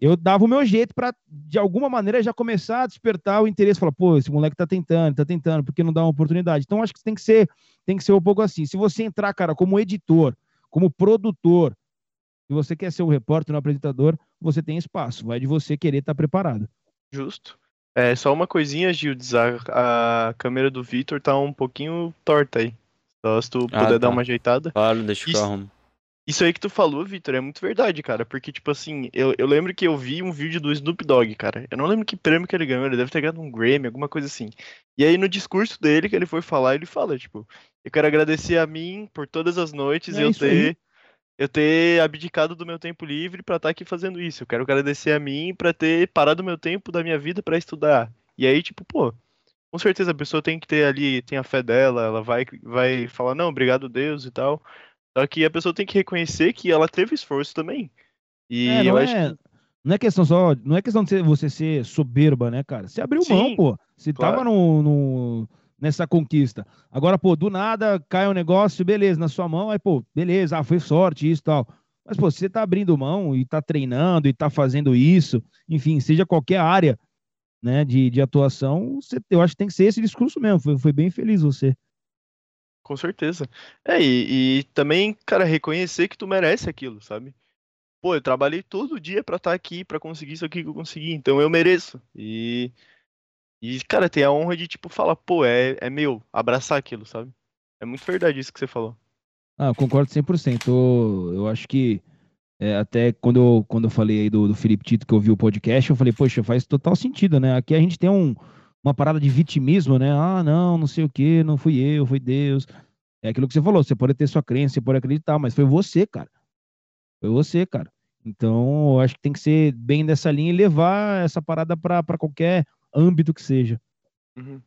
eu dava o meu jeito pra, de alguma maneira, já começar a despertar o interesse. Falar, pô, esse moleque tá tentando, tá tentando, por que não dá uma oportunidade? Então, acho que tem que ser, tem que ser um pouco assim. Se você entrar, cara, como editor, como produtor, se você quer ser um repórter, um apresentador, você tem espaço. Vai de você querer estar preparado. Justo. É, só uma coisinha, Gildes, a, a câmera do Vitor tá um pouquinho torta aí. Só se tu Ah, puder tá. dar uma ajeitada. Claro, deixa que eu Isso. arrumo. Isso aí que tu falou, Vitor, é muito verdade, cara. Porque, tipo assim, eu, eu lembro que eu vi um vídeo do Snoop Dogg, cara. Eu não lembro que prêmio que ele ganhou, ele deve ter ganhado um Grammy, alguma coisa assim. E aí, no discurso dele, que ele foi falar, ele fala, tipo, eu quero agradecer a mim por todas as noites É eu isso aí. Eu ter abdicado do meu tempo livre pra estar aqui fazendo isso. Eu quero agradecer a mim pra ter parado o meu tempo da minha vida pra estudar. E aí, tipo, pô, com certeza a pessoa tem que ter ali, tem a fé dela, ela vai, vai falar, não, obrigado Deus e tal. Só que a pessoa tem que reconhecer que ela teve esforço também. E É, eu não, acho é, que. não é questão só, não é questão de você ser soberba, né, cara? Você abriu mão, Sim, pô. Você claro. tava no, no- nessa conquista. Agora, pô, do nada cai um negócio, beleza, na sua mão, aí, pô, beleza, ah, foi sorte, isso tal. Mas, pô, você tá abrindo mão e tá treinando e tá fazendo isso, enfim, seja qualquer área, né, de, de atuação, você, eu acho que tem que ser esse discurso mesmo. Foi, foi bem feliz você. Com certeza. É, e, e também, cara, reconhecer que tu merece aquilo, sabe? Pô, eu trabalhei todo dia pra estar aqui, pra conseguir isso aqui que eu consegui, então eu mereço. E, e cara, ter a honra de, tipo, falar, pô, é, é meu, abraçar aquilo, sabe? É muito verdade isso que você falou. Ah, eu concordo 100%. Eu, eu acho que é, até quando eu, quando eu falei aí do, do Felipe Tito que eu vi o podcast, eu falei, poxa, faz total sentido, né? Aqui a gente tem um, uma parada de vitimismo, né? Ah, não, não sei o que, não fui eu, foi Deus. É aquilo que você falou, você pode ter sua crença, você pode acreditar, mas foi você, cara. Foi você, cara. Então, eu acho que tem que ser bem dessa linha e levar essa parada pra qualquer âmbito que seja. Uhum.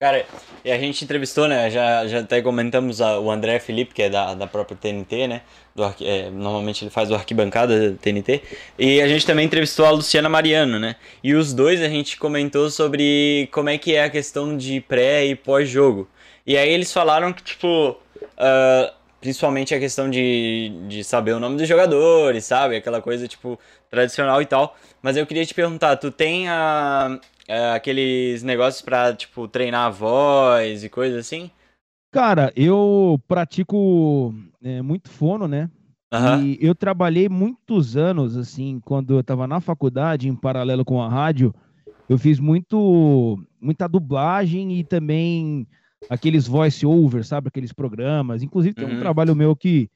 Cara, e a gente entrevistou, né? Já, já até comentamos a- o André Felipe, que é da, da própria TNT, né? Do, é, normalmente ele faz o arquibancada da TNT. E a gente também entrevistou a Luciana Mariano, né? E os dois a gente comentou sobre como é que é a questão de pré e pós-jogo. E aí eles falaram que, tipo, ah, principalmente a questão de, de saber o nome dos jogadores, sabe? Aquela coisa, tipo, tradicional e tal. Mas eu queria te perguntar, tu tem a, é, aqueles negócios pra, tipo, treinar a voz e coisa assim? Cara, eu pratico é, muito fono, né? Aham. E eu trabalhei muitos anos, assim, quando eu estava na faculdade, em paralelo com a rádio, eu fiz muito, muita dublagem e também aqueles voice-over, sabe? Aqueles programas. Inclusive, tem um Uhum. trabalho meu que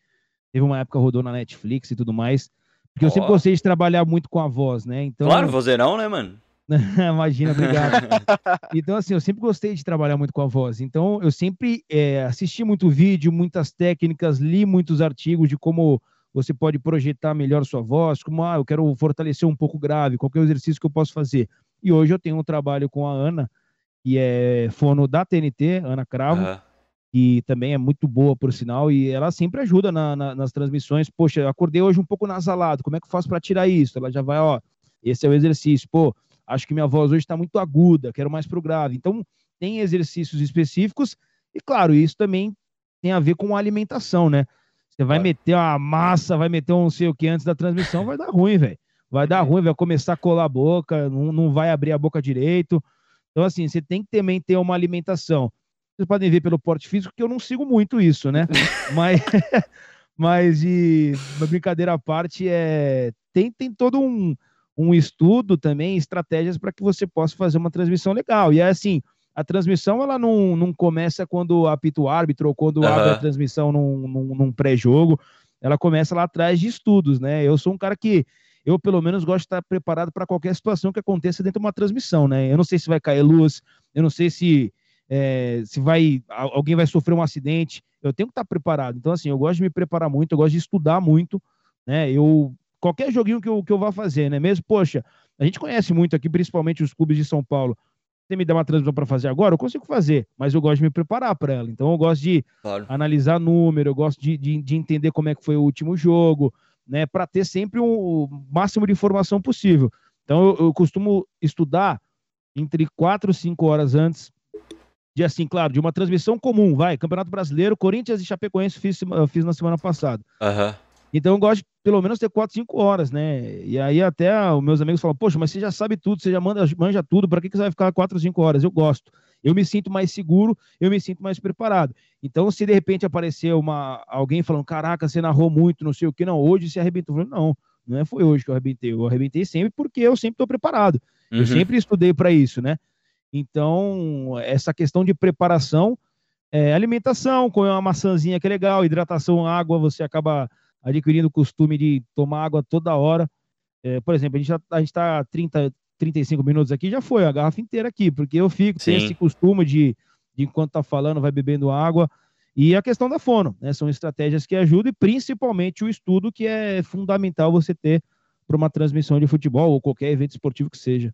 teve uma época rodou na Netflix e tudo mais. Porque eu sempre gostei de trabalhar muito com a voz, né? Então, Claro, vozeirão, né, mano? (laughs) Imagina, obrigado. então, assim, eu sempre gostei de trabalhar muito com a voz. Então, eu sempre é, assisti muito vídeo, muitas técnicas, li muitos artigos de como você pode projetar melhor sua voz, como, ah, eu quero fortalecer um pouco grave, qual é o exercício que eu posso fazer. E hoje eu tenho um trabalho com a Ana, que é fono da TNT, Ana Cravo, Aham. que também é muito boa, por sinal, e ela sempre ajuda na- na- nas transmissões. Poxa, acordei hoje um pouco nasalado, como é que eu faço para tirar isso? Ela já vai, ó, esse é o exercício. Pô, acho que minha voz hoje está muito aguda, quero mais pro grave. Então, tem exercícios específicos, e claro, isso também tem a ver com a alimentação, né? Você vai Claro. meter uma massa, vai meter um não sei o que antes da transmissão, vai dar ruim, velho. Vai dar ruim, vai começar a colar a boca, não, não vai abrir a boca direito. Então, assim, você tem que também ter uma alimentação. Vocês podem ver pelo porte físico que eu não sigo muito isso, né? (laughs) mas, (laughs) mas de brincadeira à parte, é, tem, tem todo um, um estudo também, estratégias para que você possa fazer uma transmissão legal. E é assim, a transmissão ela não, não começa quando apita o árbitro ou quando Aham. abre a transmissão num, num, num pré-jogo. Ela começa lá atrás de estudos, né? Eu sou um cara que eu pelo menos gosto de estar preparado para qualquer situação que aconteça dentro de uma transmissão, né? Eu não sei se vai cair luz, eu não sei se é, se vai al- alguém vai sofrer um acidente. Eu tenho que estar preparado. Então assim, eu gosto de me preparar muito, eu gosto de estudar muito, né? Eu qualquer joguinho que eu, que eu vá fazer, né? Mesmo, poxa, a gente conhece muito aqui, principalmente os clubes de São Paulo. Você me dá uma transmissão para fazer agora, eu consigo fazer, mas eu gosto de me preparar para ela. Então eu gosto de Claro. analisar número, eu gosto de, de, de entender como é que foi o último jogo, né, para ter sempre o máximo de informação possível. Então eu, eu costumo estudar entre quatro e cinco horas antes de assim, claro, de uma transmissão comum, vai, Campeonato Brasileiro, Corinthians e Chapecoense fiz, fiz na semana passada. Aham. Então eu gosto de pelo menos ter 4, 5 horas, né? E aí até os meus amigos falam, poxa, mas você já sabe tudo, você já manda, manja tudo, para que, que você vai ficar 4, 5 horas? Eu gosto. Eu me sinto mais seguro, eu me sinto mais preparado. Então, se de repente aparecer uma, alguém falando, caraca, você narrou muito, não sei o que, não, hoje você arrebentou. Eu não, não é foi hoje que eu arrebentei, eu arrebentei sempre porque eu sempre estou preparado. Eu Uhum. sempre estudei para isso, né? Então, essa questão de preparação, é, alimentação, comer uma maçãzinha que é legal, hidratação, água, você acaba adquirindo o costume de tomar água toda hora. É, por exemplo, a gente já, a gente tá 30, 35 minutos aqui, já foi a garrafa inteira aqui, porque eu fico, tenho Sim. esse costume de, de enquanto tá falando, vai bebendo água. E a questão da fono, né? São estratégias que ajudam e principalmente o estudo que é fundamental você ter para uma transmissão de futebol ou qualquer evento esportivo que seja.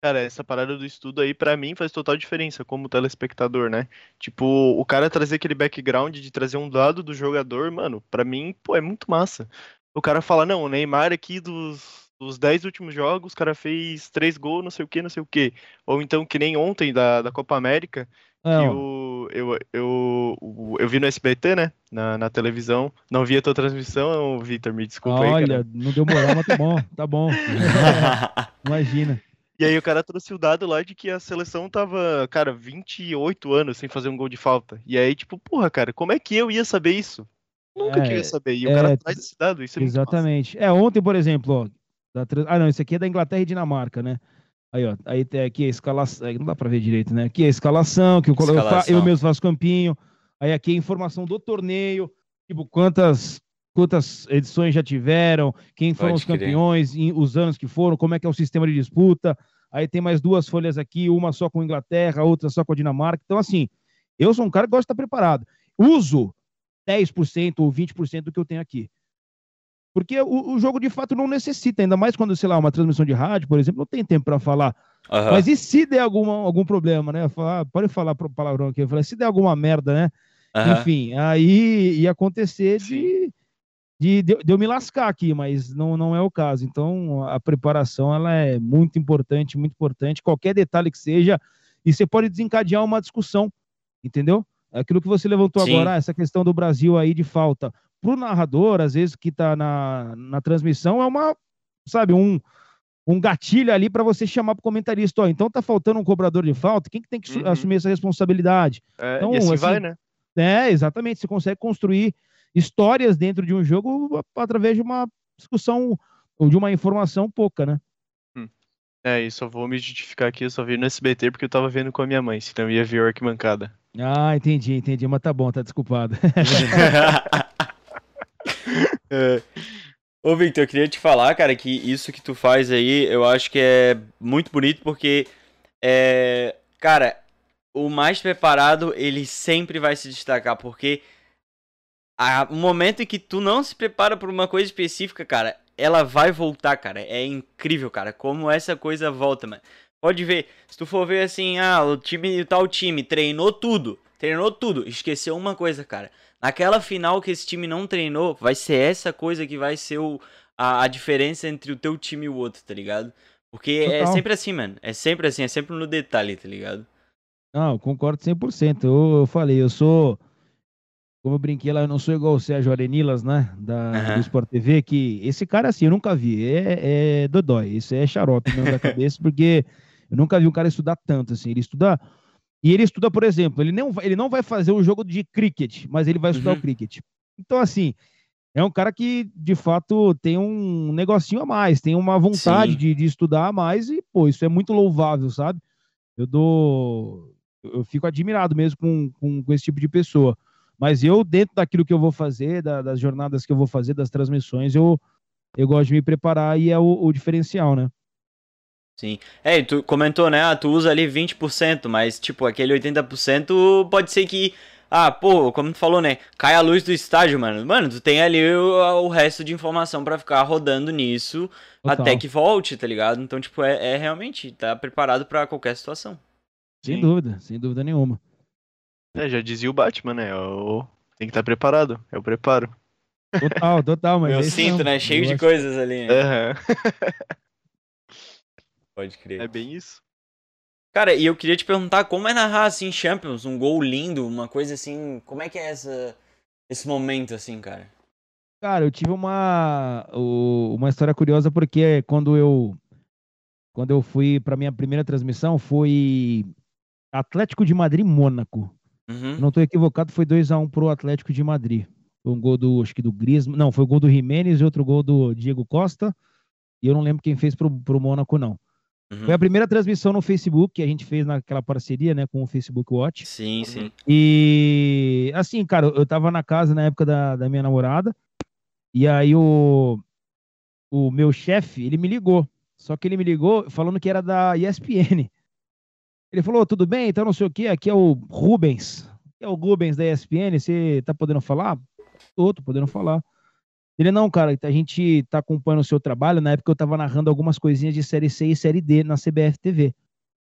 Cara, essa parada do estudo aí, pra mim, faz total diferença como telespectador, né? Tipo, o cara trazer aquele background de trazer um dado do jogador, mano, pra mim, pô, é muito massa. O cara fala, não, o Neymar aqui dos, dos 10 últimos jogos, o cara fez 3 gols, não sei o que, não sei o que. Ou então, que nem ontem da, da Copa América, É, que o, eu, eu, eu vi no SBT, né? Na, na televisão. Não vi a tua transmissão, Vitor, me desculpa aí, cara. olha, não deu moral, mas tá bom, tá bom. (laughs) Imagina. E aí o cara trouxe o dado lá de que a seleção tava, cara, 28 anos sem fazer um gol de falta. E aí, tipo, porra, cara, como é que eu ia saber isso? Nunca que eu É, ia saber. E o é, cara traz esse dado, isso é muito massa. Exatamente. É, ontem, por exemplo, ó, da ah, não, isso aqui é da Inglaterra e Dinamarca, né? Aí, ó, aí tem aqui a escalação, não dá pra ver direito, né? Aqui é a escalação, que eu, colo- eu, Escalação. eu mesmo faço campinho. Aí aqui é a informação do torneio, tipo, quantas quantas edições já tiveram, quem foram Pode os campeões, em- os anos que foram, como é que é o sistema de disputa. Aí tem mais duas folhas aqui, uma só com a Inglaterra, outra só com a Dinamarca. Então, assim, eu sou um cara que gosta de estar preparado. Uso 10% ou 20% do que eu tenho aqui. Porque o, o jogo de fato não necessita, ainda mais quando, sei lá, uma transmissão de rádio, por exemplo, não tem tempo para falar. Aham. Mas e se der alguma, algum problema, né? Falar, pode falar palavrão aqui, eu falei, se der alguma merda, né? Aham. Enfim, aí ia acontecer de, de, de, de eu me lascar aqui, mas não, não é o caso. Então, a preparação ela é muito importante, muito importante. Qualquer detalhe que seja, e você pode desencadear uma discussão, entendeu? Aquilo que você levantou Sim. agora, ah, essa questão do Brasil aí de falta. Para o narrador, às vezes, que está na, na transmissão, é uma, sabe, um, um gatilho ali para você chamar para o comentarista. Ó, então tá faltando um cobrador de falta, quem que tem que Uhum. assumir essa responsabilidade? É, Então, e assim, assim, vai, né? É, exatamente. Você consegue construir histórias dentro de um jogo através de uma discussão ou de uma informação pouca, né? É, e só vou me justificar aqui, eu só vi no SBT porque eu tava vendo com a minha mãe, senão eu ia ver o arquibancada. Ah, entendi, entendi. Mas tá bom, tá desculpado. (laughs) É. Ô, Victor, eu queria te falar, cara, que isso que tu faz aí, eu acho que é muito bonito porque, é, cara, o mais preparado, ele sempre vai se destacar, porque o momento em que tu não se prepara por uma coisa específica, cara, ela vai voltar, cara. É incrível, cara, como essa coisa volta, mano. Pode ver, se tu for ver assim, ah, o time, tal time treinou tudo, treinou tudo, esqueceu uma coisa, cara. Naquela final que esse time não treinou, vai ser essa coisa que vai ser o, a, a diferença entre o teu time e o outro, tá ligado? Porque é Total. sempre assim, mano. É sempre assim, é sempre no detalhe, tá ligado? Não, eu concordo 100%. Eu, eu falei, eu sou, como eu brinquei lá, eu não sou igual o Sérgio Arenilas, né, da, Aham. do Sport TV, que esse cara assim, eu nunca vi, é, é dodói, isso é xarope mesmo da cabeça, porque eu nunca vi um cara estudar tanto, assim, ele estuda, e ele estuda, por exemplo, ele não, vai- ele não vai fazer um jogo de cricket, mas ele vai estudar Uhum. o cricket. Então, assim, é um cara que, de fato, tem um negocinho a mais, tem uma vontade de, de estudar a mais, e, pô, isso é muito louvável, sabe? Eu dou. Eu eu fico admirado mesmo com, com, com esse tipo de pessoa. Mas eu, dentro daquilo que eu vou fazer, da- das jornadas que eu vou fazer, das transmissões, eu, eu gosto de me preparar e é o, o diferencial, né? Sim. É, e tu comentou, né? Ah, tu usa ali 20%, mas, tipo, aquele 80% pode ser que. Ah, pô, como tu falou, né? Cai a luz do estádio, mano. Mano, tu tem ali o, o resto de informação pra ficar rodando nisso Total. até que volte, tá ligado? Então, tipo, é, é realmente, tá preparado pra qualquer situação. Sem Sim. dúvida, sem dúvida nenhuma. É, já dizia o Batman, né? O... Tem que estar preparado. O preparo. Total, total, mas. Eu é sinto, mesmo. né? Cheio Eu de coisas ali, né? Aham. (laughs) Pode crer. É bem isso. Cara, e eu queria te perguntar como é narrar assim Champions, um gol lindo, uma coisa assim, como é que é essa esse momento assim, cara? Cara, eu tive uma, uma história curiosa porque quando eu quando eu fui para minha primeira transmissão foi Atlético de Madrid Mônaco. Uhum. não estou equivocado, foi 2 a 1 pro Atlético de Madrid. Foi um gol do, acho que do Griezmann, não, foi o gol do Jimenez e outro gol do Diego Costa. E eu não lembro quem fez pro, pro Mônaco não. uhum. Foi a primeira transmissão no Facebook que a gente fez naquela parceria, né, com o Facebook Watch. Sim, sim. E assim, cara, eu tava na casa na época da, da minha namorada, e aí o, o meu chefe, ele me ligou. Só que ele me ligou falando que era da ESPN. Ele falou, tudo bem, então não sei o que, aqui é o Rubens. Aqui é o Rubens da ESPN, você tá podendo falar? Tô, tô podendo falar. Ele, não, cara, a gente tá acompanhando o seu trabalho. Na época eu tava narrando algumas coisinhas de Série C e Série D na CBF TV.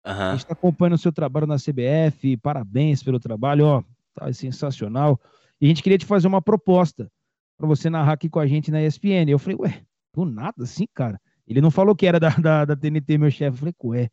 A Aham. gente está acompanhando o seu trabalho na CBF, parabéns pelo trabalho, ó, tá sensacional. E a gente queria te fazer uma proposta para você narrar aqui com a gente na ESPN. Eu falei, ué, do nada assim, cara? Ele não falou que era da, da, da TNT, meu chefe. Eu falei, ué.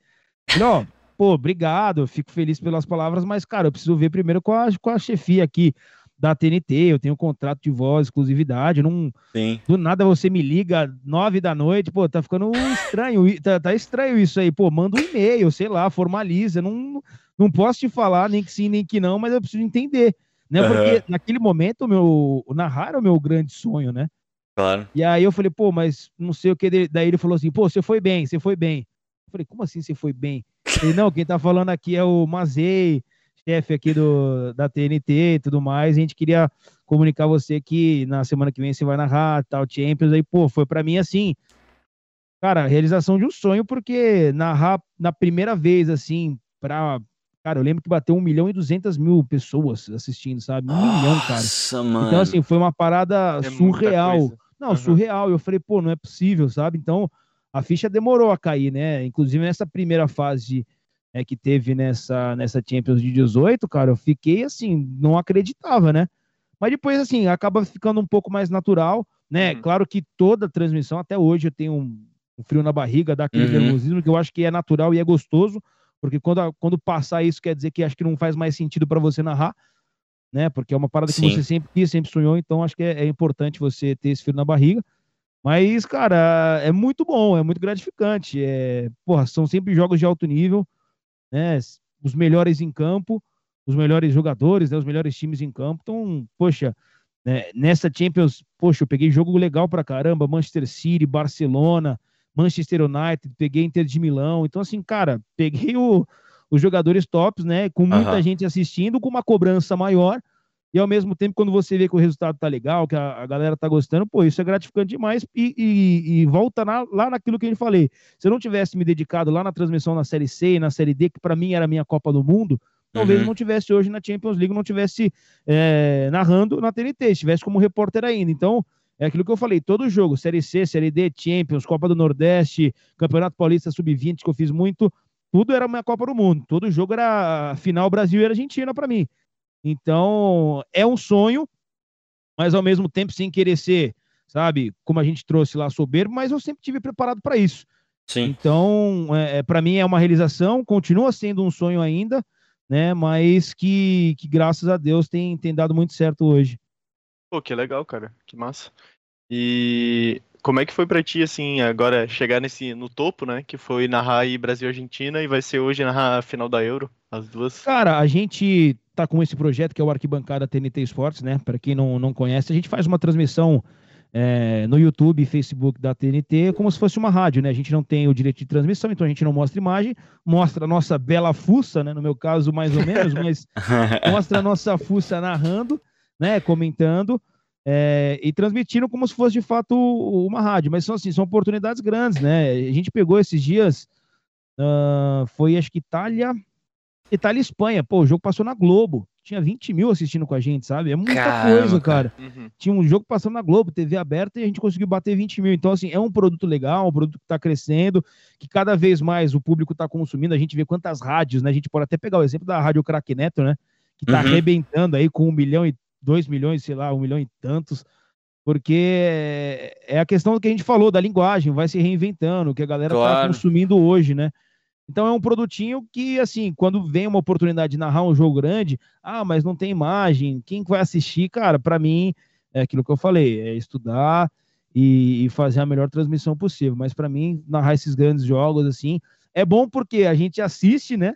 Ele, ó, pô, obrigado, eu fico feliz pelas palavras, mas, cara, eu preciso ver primeiro com a, com a chefia aqui da TNT, eu tenho um contrato de voz, exclusividade, não, Sim. do nada você me liga nove da noite, pô, tá ficando estranho, tá, tá estranho isso aí, pô, manda um e-mail, sei lá, formaliza, não, não posso te falar nem que sim, nem que não, mas eu preciso entender, né, Aham. porque naquele momento o meu, o narrar o meu grande sonho, né, Claro. e aí eu falei, pô, mas não sei o que, daí ele falou assim, pô, você foi bem, você foi bem, falei, como assim você foi bem? Ele, não, quem tá falando aqui é o Mazei, chefe aqui do, da TNT e tudo mais, a gente queria comunicar você que na semana que vem você vai narrar tal Champions aí, pô, foi pra mim assim, cara, realização de um sonho, porque narrar na primeira vez, assim, pra, cara, eu lembro que bateu 1 milhão e 200 mil pessoas assistindo, sabe? Um milhão, cara. Nossa, mano. Então, assim, foi uma parada É surreal. Não, Aham. surreal. Eu falei, pô, não é possível, sabe? Então, a ficha demorou a cair, né? Inclusive, nessa primeira fase é, que teve nessa, nessa Champions de 18, cara, eu fiquei assim, não acreditava, né? Mas depois, assim, acaba ficando um pouco mais natural, né? Uhum. Claro que toda transmissão, até hoje, eu tenho um, um frio na barriga, dá aquele Uhum. nervosismo, que eu acho que é natural e é gostoso, porque quando, a- quando passar isso, quer dizer que acho que não faz mais sentido para você narrar, né? Porque é uma parada que Sim. você sempre quis, sempre sonhou, então acho que é, é importante você ter esse frio na barriga. Mas, cara, é muito bom, é muito gratificante. É, porra, são sempre jogos de alto nível, né? Os melhores em campo, os melhores jogadores, né? Os melhores times em campo. Então, poxa, né, nessa Champions, poxa, eu peguei jogo legal pra caramba, Manchester City, Barcelona, Manchester United, peguei Inter de Milão. Então, assim, cara, peguei o- os jogadores tops, né? Com muita gente assistindo, com uma cobrança maior. E ao mesmo tempo, quando você vê que o resultado tá legal, que a, a galera tá gostando, pô, isso é gratificante demais. E, e- e volta na- lá naquilo que a gente falei. Se eu não tivesse me dedicado lá na transmissão na Série C e na Série D, que para mim era a minha Copa do Mundo, talvez Uhum. eu não tivesse hoje na Champions League, não tivesse é, narrando na TNT, estivesse como repórter ainda. Então, é aquilo que eu falei, todo jogo, Série C, Série D, Champions, Copa do Nordeste, Campeonato Paulista Sub-20, que eu fiz muito, tudo era minha Copa do Mundo. Todo jogo era final Brasil e Argentina para mim. Então, é um sonho, mas ao mesmo tempo sem querer ser, sabe, como a gente trouxe lá soberbo, mas eu sempre tive preparado para isso. Sim. Então, é, para mim é uma realização, continua sendo um sonho ainda, né? Mas que, que graças a Deus tem, tem dado muito certo hoje. Pô, que legal, cara. Que massa. E como é que foi pra ti, assim, agora chegar nesse, no topo, né? Que foi narrar aí Brasil e Argentina e vai ser hoje narrar a final da Euro, as duas. Cara, a gente tá com esse projeto que é o Arquibancada TNT Esportes, né? Para quem não, não conhece, a gente faz uma transmissão é, no YouTube e Facebook da TNT como se fosse uma rádio, né? A gente não tem o direito de transmissão, então a gente não mostra imagem, mostra a nossa bela fuça, né? No meu caso, mais ou menos, mas (laughs) mostra a nossa fuça narrando, né? Comentando. É, e transmitindo como se fosse de fato uma rádio, mas são assim, são oportunidades grandes, né? A gente pegou esses dias, uh, foi acho que Itália, Itália e Espanha, pô, o jogo passou na Globo, tinha 20 mil assistindo com a gente, sabe? É muita Caramba, coisa, cara. Uhum. Tinha um jogo passando na Globo, TV aberta, e a gente conseguiu bater 20 mil. Então, assim, é um produto legal, um produto que está crescendo, que cada vez mais o público está consumindo. A gente vê quantas rádios, né? A gente pode até pegar o exemplo da Rádio Crack Neto, né? Que está Uhum. arrebentando aí com um milhão e dois milhões, sei lá, um milhão e tantos. Porque é a questão que a gente falou da linguagem, vai se reinventando, que a galera está Claro. consumindo hoje, né? Então é um produtinho que, assim, quando vem uma oportunidade de narrar um jogo grande, ah, mas não tem imagem, quem que vai assistir? Cara, para mim, é aquilo que eu falei, é estudar e, e fazer a melhor transmissão possível. Mas para mim, narrar esses grandes jogos, assim, é bom porque a gente assiste, né?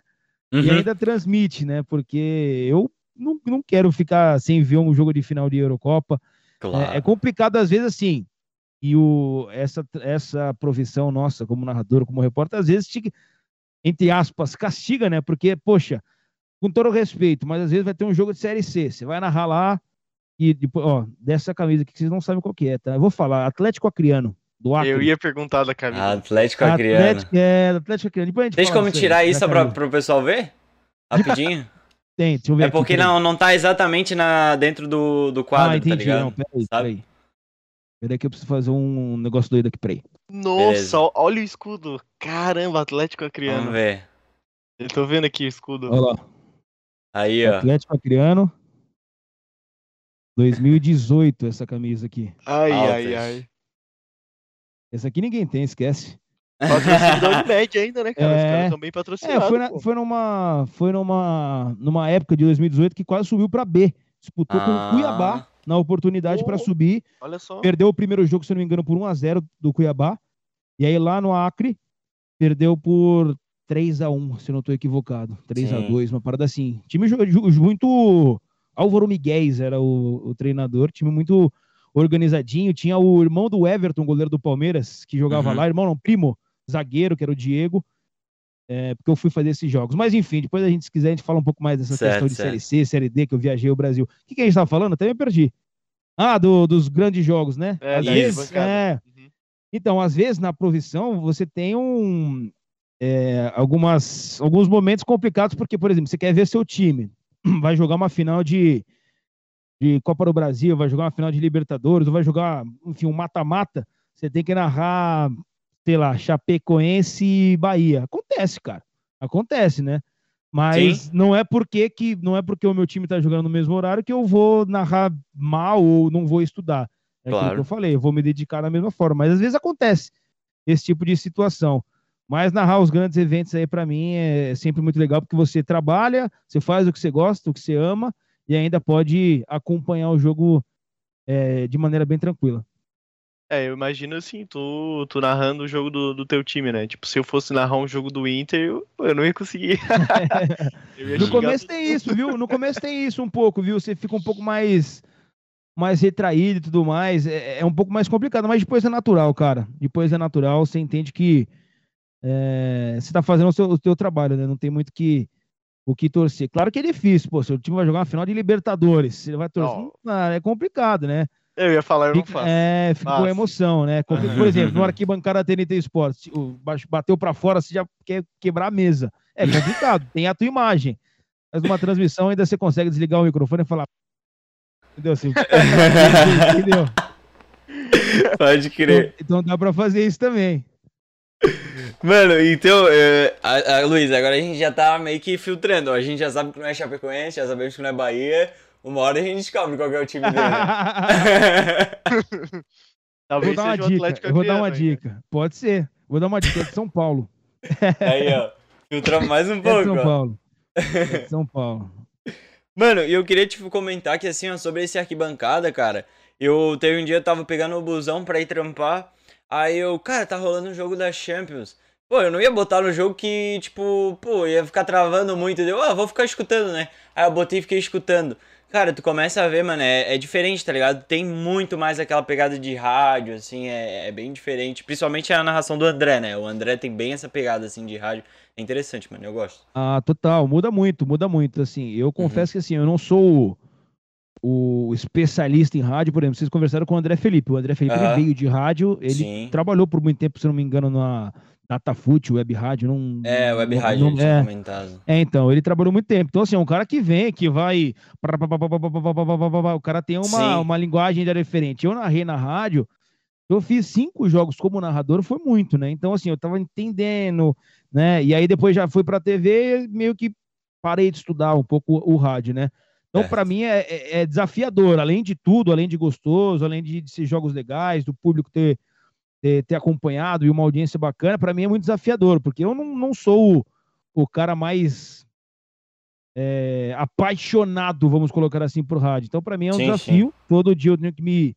E Uhum. ainda transmite, né? Porque eu não, não quero ficar sem ver um jogo de final de Eurocopa. Claro. É, é complicado às vezes assim. E o, essa, essa profissão nossa como narrador, como repórter, às vezes, te, entre aspas, castiga, né? Porque, poxa, com todo o respeito, mas às vezes vai ter um jogo de Série C. Você vai narrar lá e depois, ó, dessa camisa aqui que vocês não sabem qual que é, tá? Eu vou falar, Atlético Acriano, do Acre. Eu ia perguntar da camisa. Atlético Acreano. Atlético, é, Atlético Acriano. Depois a gente fala como tirar isso pra, pro pessoal ver? (laughs) Rapidinho? Tem, deixa eu ver É aqui, porque peraí. não, não tá exatamente na, dentro do, do quadro, ah, entendi. tá ligado? não, peraí, Sabe? peraí. Peraí que eu preciso fazer um negócio doido aqui, peraí. Nossa, Beleza. olha o escudo. Caramba, Atlético Acreano. Vamos ver. Eu tô vendo aqui o escudo. Olha lá. Aí, ó. Atlético Acreano. 2018, essa camisa aqui. Ai, ai, Altas. ai. Essa aqui ninguém tem, esquece. Patrocínio da (laughs) Unimed ainda, né, cara? Os É. caras estão bem É, patrocinados. foi, na- foi numa foi numa numa época de 2018 que quase subiu pra B. Disputou com Ah. o Cuiabá na oportunidade Oh. subir. Olha só. Perdeu o primeiro jogo, se não me engano, por 1 a 0 do Cuiabá. E aí lá no Acre perdeu por 3 a 1, se não estou equivocado. 3 a Sim. 2, uma parada assim. Time muito Álvaro Miguel era o, o treinador, time muito organizadinho. Tinha o irmão do Everton, goleiro do Palmeiras, que jogava Uhum. lá, irmão não, primo, zagueiro, que era o Diego. É, porque eu fui fazer esses jogos. Mas enfim, depois a gente, se quiser, a gente fala um pouco mais dessa Certo, questão de certo. Série C, Série D, que eu viajei o Brasil. O que, que a gente estava falando? Até me perdi. Ah, do- dos grandes jogos, né? É, Às vezes, é, Uhum. então, às vezes, na provisão, você tem um, é, algumas, alguns momentos complicados, porque, por exemplo, você quer ver seu time, (clears throat) vai jogar uma final de, de Copa do Brasil, vai jogar uma final de Libertadores, ou vai jogar, enfim, um mata-mata, você tem que narrar, sei lá, Chapecoense e Bahia. Acontece, cara. Acontece, né? Mas não é porque que não é porque o meu time tá jogando no mesmo horário que eu vou narrar mal ou não vou estudar. É Claro. que eu falei, eu vou me dedicar da mesma forma. Mas às vezes acontece esse tipo de situação. Mas narrar os grandes eventos aí, para mim, é sempre muito legal, porque você trabalha, você faz o que você gosta, o que você ama, e ainda pode acompanhar o jogo é, de maneira bem tranquila. É, eu imagino assim, tu, tu narrando o jogo do, do teu time, né? Tipo, se eu fosse narrar um jogo do Inter, eu, eu não ia conseguir. (laughs) Ia No começo todo tem isso, viu? No começo tem isso um pouco, viu? Você fica um pouco mais mais retraído e tudo mais. É, é um pouco mais complicado, mas depois é natural, cara. Depois é natural, você entende que é, você tá fazendo o seu, o seu trabalho, né? Não tem muito que, o que torcer. Claro que é difícil, pô. Seu time vai jogar uma final de Libertadores. Você vai torcer. Não. Ah, é complicado, né? Eu ia falar, eu não faço. é, fica com Faço. emoção, né? Por exemplo, no arquibancada TNT Esportes, o baixo- bateu pra fora, você já quer quebrar a mesa. É complicado, tem a tua imagem. Mas numa transmissão ainda você consegue desligar o microfone e falar. Entendeu? Assim, (laughs) entendeu? Pode crer. Então, então dá pra fazer isso também. Mano, então, é, a, a, Luiz, agora a gente já tá meio que filtrando. A gente já sabe que não é Chapecoense, já sabemos que não é Bahia. Uma hora a gente descobre qual é o time dele. (laughs) vou Talvez dar uma dica. Atlético Eu vou dar uma dica. Pode ser. Vou dar uma dica é de São Paulo. (laughs) Aí, ó. Filtramos mais um (laughs) É de pouco, São. Paulo. É de São Paulo. Mano, e eu queria, tipo, comentar que, assim, ó, sobre esse arquibancada, cara, eu teve um dia, eu tava pegando o busão pra ir trampar, aí eu, cara, tá rolando um jogo da Champions. Pô, eu não ia botar no jogo que, tipo, pô, ia ficar travando muito, eu, ah, vou ficar escutando, né? Aí eu botei e fiquei escutando. Cara, tu começa a ver, mano, é, é diferente, tá ligado? Tem muito mais aquela pegada de rádio, assim, é, é bem diferente. Principalmente a narração do André, né? O André tem bem essa pegada, assim, de rádio. É interessante, mano, eu gosto. Ah, total, muda muito, muda muito, assim, eu confesso que, assim, eu não sou o, o especialista em rádio, por exemplo, vocês conversaram com o André Felipe, o André Felipe Aham. veio de rádio, ele Sim. trabalhou por muito tempo, se não me engano, na Datafoot, Web Rádio, não. É, Web Rádio, não, não, é, comentado. É, então, ele trabalhou muito tempo. Então, assim, é um cara que vem, que vai. O cara tem uma, uma linguagem diferente. Eu narrei na rádio, eu fiz cinco jogos como narrador, foi muito, né? Então, assim, eu tava entendendo, né? E aí depois já fui pra TV e meio que parei de estudar um pouco o rádio, né? Então, para mim, é, é desafiador, além de tudo, além de gostoso, além de, de ser jogos legais, do público ter ter, ter acompanhado e uma audiência bacana, pra mim é muito desafiador, porque eu não, não sou o, o cara mais é, apaixonado, vamos colocar assim, por rádio. Então, pra mim é um Sim, desafio. Todo dia eu tenho que me,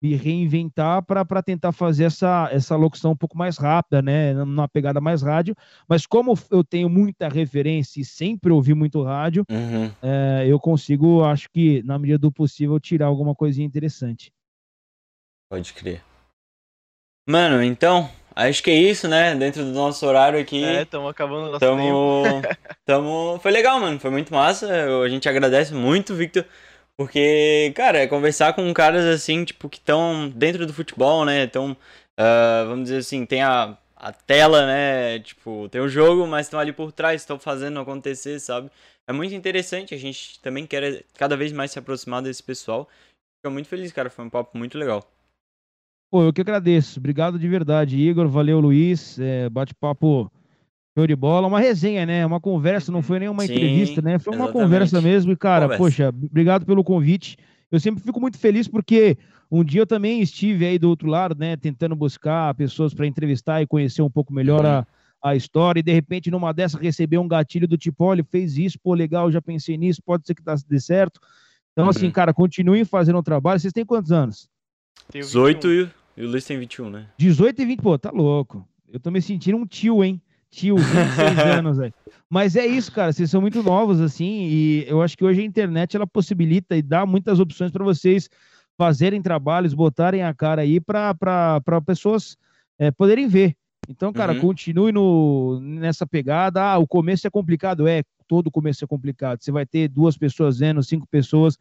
me reinventar para tentar fazer essa, essa locução um pouco mais rápida, né? Numa pegada mais rádio. Mas como eu tenho muita referência e sempre ouvi muito rádio, Uhum. é, eu consigo, acho que, na medida do possível, tirar alguma coisinha interessante. Pode crer. Mano, então, acho que é isso, né? Dentro do nosso horário aqui. É, estamos acabando o nosso tempo. Tamo, (laughs) (laughs) tamo. Foi legal, mano. Foi muito massa. A gente agradece muito, Victor. Porque, cara, é conversar com caras assim, tipo, que estão dentro do futebol, né? Então, vamos dizer assim, tem a, a tela, né? Tipo, tem o jogo, mas estão ali por trás, estão fazendo acontecer, sabe? É muito interessante. A gente também quer cada vez mais se aproximar desse pessoal. Fico muito feliz, cara. Foi um papo muito legal. Pô, eu que agradeço. Obrigado de verdade, Igor. Valeu, Luiz. É, Bate-papo show de bola. Uma resenha, né? Uma conversa, não foi nem uma Sim, entrevista, né? Foi uma exatamente. conversa mesmo. E, cara, Conversa. poxa, obrigado pelo convite. Eu sempre fico muito feliz porque um dia eu também estive aí do outro lado, né? Tentando buscar pessoas para entrevistar e conhecer um pouco melhor Uhum. a, a história. E de repente, numa dessa, receber um gatilho do tipo: olha, fez isso, pô, legal, já pensei nisso, pode ser que tá, dê certo. Então, assim, Uhum. cara, continuem fazendo o trabalho. Vocês têm quantos anos? Tenho 18 21. e, e o Luiz tem 21, né? 18 e 20, pô, tá louco. Eu tô me sentindo um tio, hein? Tio, 26 (laughs) anos, velho. Mas é isso, cara. Vocês são muito novos, assim, e eu acho que hoje a internet ela possibilita e dá muitas opções para vocês fazerem trabalhos, botarem a cara aí para pessoas é, poderem ver. Então, cara, Uhum. continue no, nessa pegada. Ah, o começo é complicado. É, todo começo é complicado. Você vai ter duas pessoas vendo, cinco pessoas.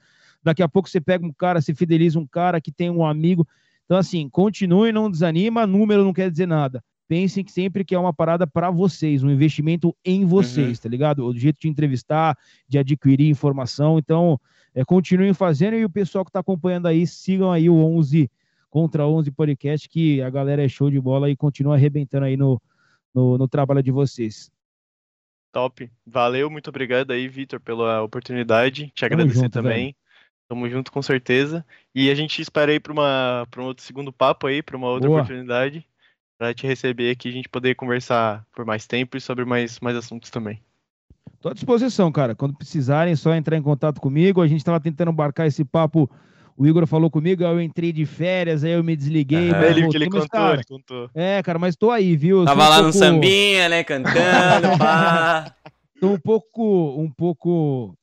Daqui a pouco você pega um cara, se fideliza um cara que tem um amigo. Então, assim, continue, não desanima. Número não quer dizer nada. Pensem que sempre que é uma parada para vocês, um investimento em vocês, tá ligado? O jeito de entrevistar, de adquirir informação. Então, é, continuem fazendo e o pessoal que está acompanhando aí, sigam aí o 11 contra 11 podcast, que a galera é show de bola e continua arrebentando aí no, no, no trabalho de vocês. Top. Valeu, muito obrigado aí, Vitor, pela oportunidade. Te agradecer junto, também. Tamo junto com certeza. E a gente espera aí para uma para um outro segundo papo aí, para uma outra Boa. oportunidade, para te receber aqui, a gente poder conversar por mais tempo e sobre mais mais assuntos também. Tô à disposição, cara. Quando precisarem, é só entrar em contato comigo. A gente estava tentando embarcar esse papo. O Igor falou comigo, aí eu entrei de férias, aí eu me desliguei. Mas ele que voltei, ele mas, contou, cara, ele contou. É, cara, mas tô aí, viu? Eu Tava um lá no pouco- sambinha, né? Cantando, pá. (laughs) Tô um pouco, um pouco,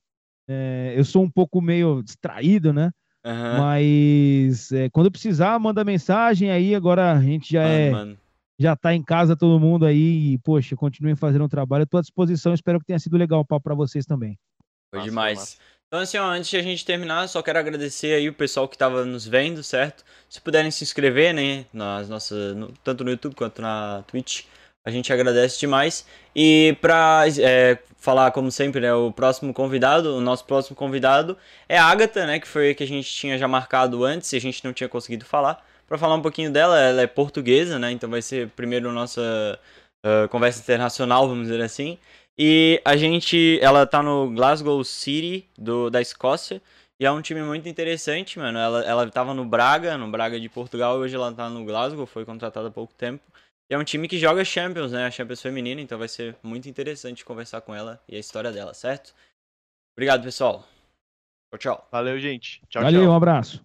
é, eu sou um pouco meio distraído, né? Aham. Mas é, quando precisar, manda mensagem aí. Agora a gente já Mano, é, mano. já tá em casa todo mundo aí e poxa, continuem fazendo o trabalho. Eu tô à disposição. Espero que tenha sido legal o papo para vocês também. Foi Massa, demais. massa. Então, assim, ó, antes de a gente terminar, só quero agradecer aí o pessoal que tava nos vendo, certo? Se puderem se inscrever, né, nas nossas, no- tanto no YouTube quanto na Twitch, a gente agradece demais. E pra é, falar, como sempre, né, o próximo convidado, o nosso próximo convidado é a Agatha, né, que foi a que a gente tinha já marcado antes e a gente não tinha conseguido falar. Pra falar um pouquinho dela, ela é portuguesa, né, então vai ser primeiro nossa ah, conversa internacional, vamos dizer assim. E a gente, ela tá no Glasgow City do, da Escócia. E é um time muito interessante, mano. Ela, ela tava no Braga, no Braga de Portugal, e hoje ela tá no Glasgow, foi contratada há pouco tempo. E é um time que joga Champions, né? A Champions feminina, então vai ser muito interessante conversar com ela e a história dela, certo? Obrigado, pessoal. Tchau, tchau. Valeu, gente. Tchau, Valeu, tchau. um abraço.